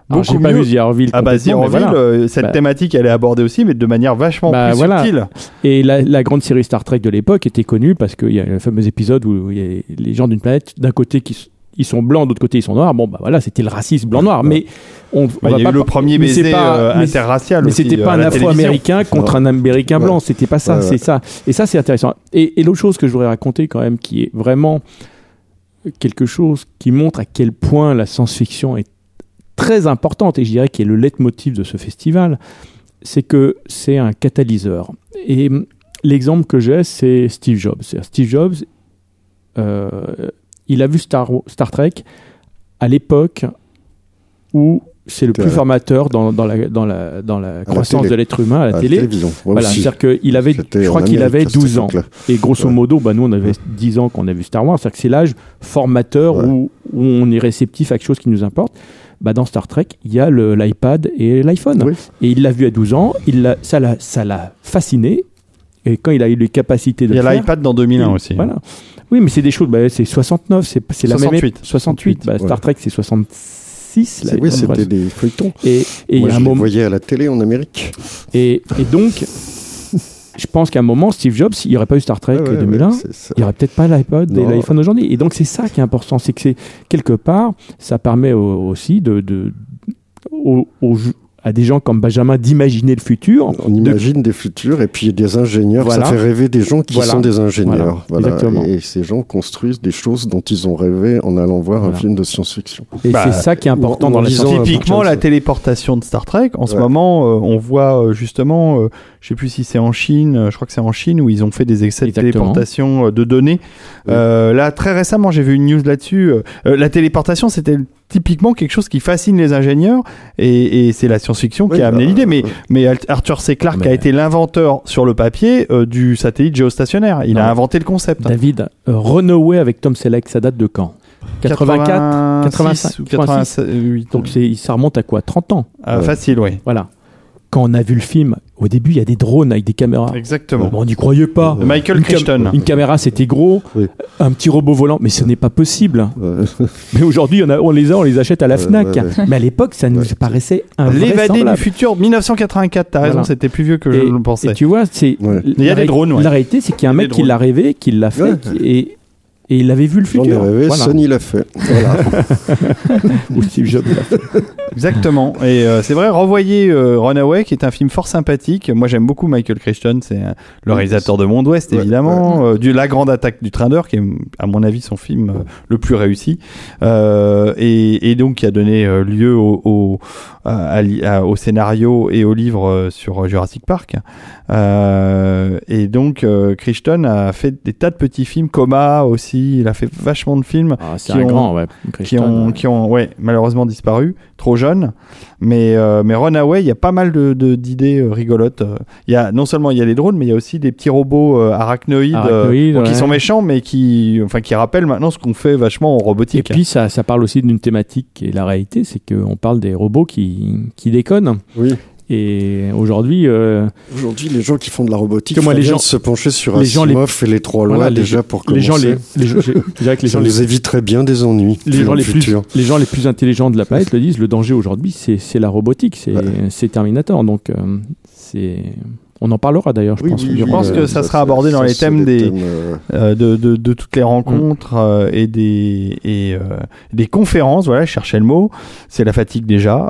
Alors j'ai Beaucoup pas mieux. vu The Orville Ah bah The Orville, voilà. euh, cette Bah. thématique elle est abordée aussi, mais de manière vachement Bah, plus voilà. subtile. Et la, la grande série Star Trek de l'époque était connue parce qu'il y a le fameux épisode où il y a les gens d'une planète, d'un côté qui ils sont blancs, d'autre côté ils sont noirs. Bon, bah voilà, c'était le racisme blanc-noir. Mais on, on Bah, va il y a pas eu le premier mais baiser pas- euh, interracial Mais c'était euh, pas un. Afro-américain contre Ouais. un Américain blanc. C'était pas ça. Ouais, C'est ouais. ça. Et ça, c'est intéressant. Et, et l'autre chose que je voudrais raconter quand même, qui est vraiment quelque chose qui montre à quel point la science-fiction est très importante et je dirais qui est le leitmotiv de ce festival, c'est que c'est un catalyseur. Et hum, l'exemple que j'ai, c'est Steve Jobs. Steve Jobs, euh, il a vu Star, Star Trek à l'époque où c'est le plus formateur dans, dans la, dans la, dans la croissance de l'être humain à la À télé. Voilà, c'est-à-dire qu'il avait, je crois qu'il avait Amérique à cette 12 ans. Et grosso Ouais. modo, bah, nous, on avait 10 ans qu'on a vu Star Wars. C'est-à-dire que c'est l'âge formateur Ouais. où, où on est réceptif à quelque chose qui nous importe. Bah, dans Star Trek, il y a l'iPad et l'iPhone. Oui. Et il l'a vu à 12 ans. Il ça l'a fasciné. Et quand il a eu les capacités de Il y a l'iPad dans 2001 il- aussi. Voilà. Oui, mais c'est des choses. Bah, c'est 69, c'est c'est la même. 68. 68. Bah, Ouais. Star Trek, c'est 66. là. Oui, c'était des feuilletons. Et et il Moi, y a je un les moment. voyais à la télé en Amérique. Et, et donc, je pense qu'à un moment, Steve Jobs, il n'y aurait pas eu Star Trek Ouais, ouais, 2001. ouais, c'est ça. Il n'y aurait peut-être pas l'iPod et l'iPhone aujourd'hui. Et donc, c'est ça qui est important. C'est que c'est quelque part, ça permet au- aussi de, de, aux- aux jou- à des gens comme Benjamin d'imaginer le futur. On imagine des futurs et puis des ingénieurs. Voilà. Ça fait rêver des gens qui Voilà. sont des ingénieurs. Voilà. Exactement. Et ces gens construisent des choses dont ils ont rêvé en allant voir un film de science-fiction. Et Bah, c'est ça qui est important ou- dans la science. Typiquement, la téléportation de Star Trek, en ce moment, euh, on voit euh, justement, euh, je sais plus si c'est en Chine, euh, je crois que c'est en Chine où ils ont fait des essais de téléportation euh, de données. Oui. Euh, là, très récemment, j'ai vu une news là-dessus. Euh, euh, la téléportation, c'était typiquement quelque chose qui fascine les ingénieurs et, et c'est la science-fiction qui a amené bah, l'idée. Mais, mais Arthur C. Clarke Mais- a été l'inventeur sur le papier euh, du satellite géostationnaire. Il Non. a inventé le concept. David, euh, Runaway avec Tom Selleck, ça date de quand? 84 86 ou 86. 88. Donc ça remonte à quoi? 30 ans. Ah, Facile, oui. Voilà. Quand on a vu le film, au début, il y a des drones avec des caméras. Exactement. Bon, on n'y croyait pas. Michael Une, cam- Crichton. une caméra, c'était gros. Oui. Un petit robot volant, mais ce n'est pas possible. Ouais. Mais aujourd'hui, on, les a, on les achète à la Fnac. ouais, ouais. Mais à l'époque, ça nous Ouais. paraissait L'évadé du futur 1984, t'as raison, Voilà. c'était plus vieux que je le pensais. Et tu vois, c'est Ouais. Il y a la des drones, ouais. La réalité, c'est qu'il y a un mec qui l'a rêvé, qui l'a fait, Ouais. qui- et, et il avait vu le futur. rêvé, Voilà. Sony l'a fait. Voilà. Ou Steve Jobs l'a fait. Exactement. Et euh, c'est vrai, revoyez euh, Runaway, qui est un film fort sympathique. Moi, j'aime beaucoup Michael Crichton, c'est euh, le réalisateur de Monde Ouest, Ouais, évidemment. Euh, du La Grande Attaque du Train d'Heure, qui est, à mon avis, son film euh, le plus réussi. Euh, et, et donc, qui a donné euh, lieu au, au, à- à li- à- au scénario et au livre euh, sur Jurassic Park. Euh, et donc, euh, Crichton a fait des tas de petits films. Coma aussi, il a fait vachement de films Ah, Qui un ont- grand, ouais. qui Crichton, ont, ouais. qui ont ouais, malheureusement disparu, trop jeunes. Mais, euh, mais Runaway, il y a pas mal de, de- d'idées euh, rigolotes. Il y a, non seulement il y a les drones, mais il y a aussi des petits robots euh, arachnoïdes, euh, qui sont méchants, mais qui, enfin, qui rappellent maintenant ce qu'on fait vachement en Et robotique. puis ça, ça parle aussi d'une thématique qui est la réalité, c'est qu'on parle des robots qui, qui déconnent. Oui. Et aujourd'hui, euh, Aujourd'hui, les gens qui font de la robotique Que moi, les gens- se pencher sur les gens les- Asimov et les trois lois voilà, les- déjà pour les commencer. gens, les, les gens, je dirais que les Ça gens, les, éviterait bien des ennuis les gens le les plus, futur. les gens les plus intelligents de la planète le disent. Le danger aujourd'hui, c'est c'est la robotique, c'est Ouais. c'est Terminator. Donc, euh, c'est, on en parlera d'ailleurs, je Oui, pense. oui, je pense que ça sera abordé dans les thèmes des- euh, euh, de, de, de toutes les rencontres euh, et des et euh, des conférences voilà je cherchais le mot c'est la fatigue déjà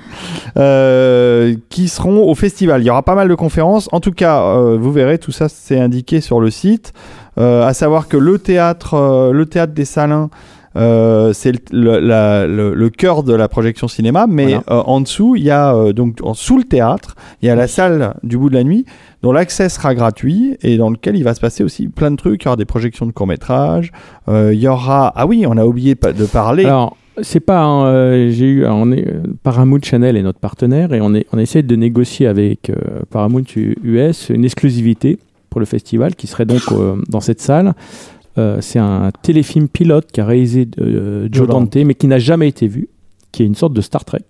euh, qui seront au festival. Il y aura pas mal de conférences. En tout cas euh, vous verrez tout ça c'est indiqué sur le site. Euh, à savoir que le théâtre euh, le théâtre des Salins euh, c'est le, le- le- le cœur de la projection cinéma, mais Voilà. euh, en dessous, il y a euh, donc en- sous le théâtre, il y a la salle du bout de la nuit dont l'accès sera gratuit et dans lequel il va se passer aussi plein de trucs. Il y aura des projections de courts métrages. il y aura ah oui, on a oublié de parler. Alors, c'est pas. un, euh, J'ai eu. On est, euh, Paramount Channel est notre partenaire et on, est, on essaie de négocier avec euh, Paramount US une exclusivité pour le festival qui serait donc euh, dans cette salle. Euh, c'est un téléfilm pilote qu'a réalisé euh, Joe Dante. Mais qui n'a jamais été vu, qui est une sorte de Star Trek,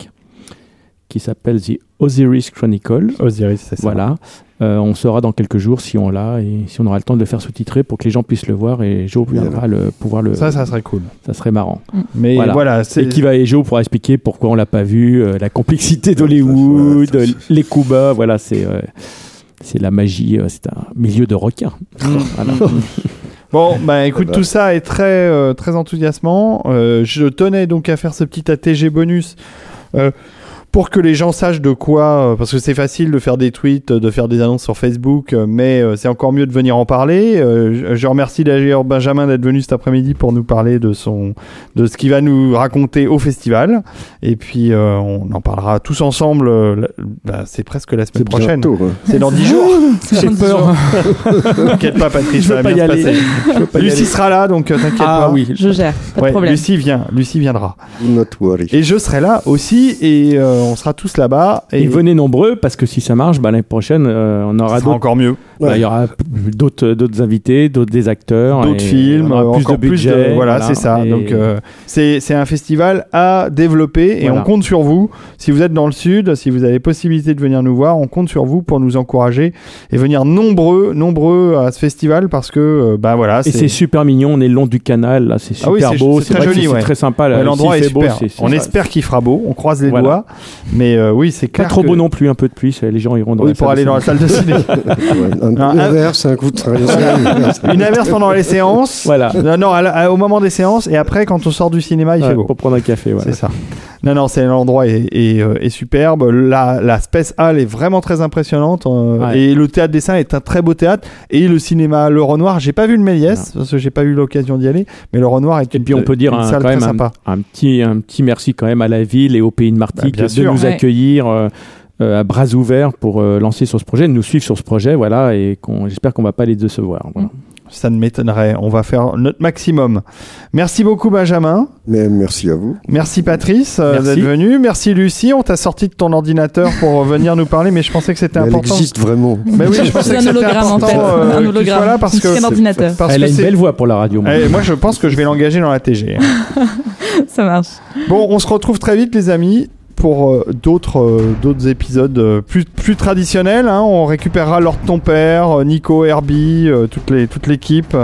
qui s'appelle The Osiris Chronicle. Osiris, c'est ça. Voilà. Euh, on saura dans quelques jours si on l'a et si on aura le temps de le faire sous-titrer pour que les gens puissent le voir et Joe viendra le, pouvoir le. Ça, ça serait cool. ça serait marrant. Mais Voilà. voilà, c'est Et qui va et Joe pourra expliquer pourquoi on l'a pas vu, euh, la complexité d'Hollywood, les coups bas, voilà, c'est euh, c'est la magie, c'est un milieu de requin. Voilà. Bon, bah écoute, bah. tout ça est très, euh, très enthousiasmant. Euh, je tenais donc à faire ce petit ATG bonus. euh, pour que les gens sachent de quoi, euh, parce que c'est facile de faire des tweets, de faire des annonces sur Facebook, euh, mais euh, c'est encore mieux de venir en parler. Euh, je, je remercie d'ailleurs Benjamin d'être venu cet après-midi pour nous parler de son, de ce qu'il va nous raconter au festival. Et puis euh, on en parlera tous ensemble. euh, bah, c'est presque la semaine prochaine. C'est dans 10 jours. J'ai peur. T'inquiète pas, Patrice, Je ça veux va pas bien y se aller. passer. Pas Lucie aller. sera là, donc t'inquiète Ah pas. oui, Je gère, pas de problème. Lucie vient, Lucie viendra. Do not worry. Et je serai là aussi, et euh, on sera tous là-bas. Et venez nombreux parce que si ça marche, bah, l'année prochaine, euh, on ça aura sera d'autres. encore mieux. Bah, Il y aura d'autres d'autres invités, d'autres des acteurs, D'autres films, euh, plus encore de budget. plus de. Voilà, c'est ça. et- Donc euh, c'est c'est un festival à développer et Voilà. on compte sur vous. Si vous êtes dans le sud, si vous avez possibilité de venir nous voir, on compte sur vous pour nous encourager et venir nombreux, nombreux à ce festival parce que euh, bah voilà. Et c'est super mignon, on est le long du canal, là, c'est Ah oui, super c'est- beau, c'est très joli, c'est ouais. très sympa. L'endroit est beau, on ça. espère qu'il fera beau. On croise les Voilà. doigts. Mais euh, oui, c'est Pas trop que- beau non plus, un peu de pluie, les gens iront dans Oui, la pour salle aller de dans la cinéma. salle de ciné. Un, Un- un un- verre, c'est un coup de train. Une averse pendant les séances. Voilà. Non, non, à la- à- au moment des séances et après quand on sort du cinéma, il Ouais, fait beau. Pour prendre un café, voilà. C'est ça. Non, non, c'est l'endroit est, est, euh, est superbe. La, la Space Hall est vraiment très impressionnante euh, Ouais. et le théâtre dessin est un très beau théâtre et le cinéma Le Renoir. J'ai pas vu le Méliès parce que j'ai pas eu l'occasion d'y aller, mais Le Renoir est Et une, puis on peut dire une un, salle quand même très un, sympa. un petit, un petit merci quand même à la ville et au pays de Martigues Bah, de sûr. nous Ouais. accueillir euh, à bras ouverts pour euh, lancer sur ce projet, de nous suivre sur ce projet, voilà, et qu'on, j'espère qu'on va pas les décevoir. Voilà. Ça ne m'étonnerait. On va faire notre maximum. Merci beaucoup Benjamin. Mais merci à vous. Merci Patrice euh, Merci. d'être venu. Merci Lucie. On t'a sorti de ton ordinateur pour venir nous parler, mais je pensais que c'était Mais elle important. existe vraiment. Mais oui, je pensais que un c'était hologramme en important fait. euh, un hologramme. parce que C'est un ordinateur. parce Elle que a une c'est- belle voix pour la radio. moi. Eh, moi, je pense que je vais l'engager dans la TG. Ça marche. Bon, on se retrouve très vite, les amis, pour euh, d'autres euh, d'autres épisodes euh, plus, plus traditionnels. hein. On récupérera Lord ton père, Nico, Herbie, toute les- toute l'équipe.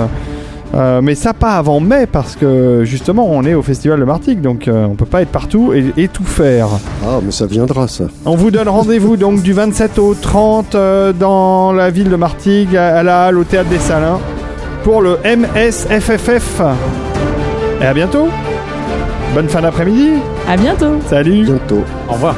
Euh, mais ça pas avant mai parce que justement on est au festival de Martigues donc euh, on peut pas être partout et, et tout faire. Ah, mais ça viendra, ça. On vous donne rendez-vous donc du 27 au 30 euh, dans la ville de Martigues à, à la halle au théâtre des Salins pour le MSFFF. Et à bientôt. Bonne fin d'après-midi. À bientôt. Salut. Bientôt. Au revoir.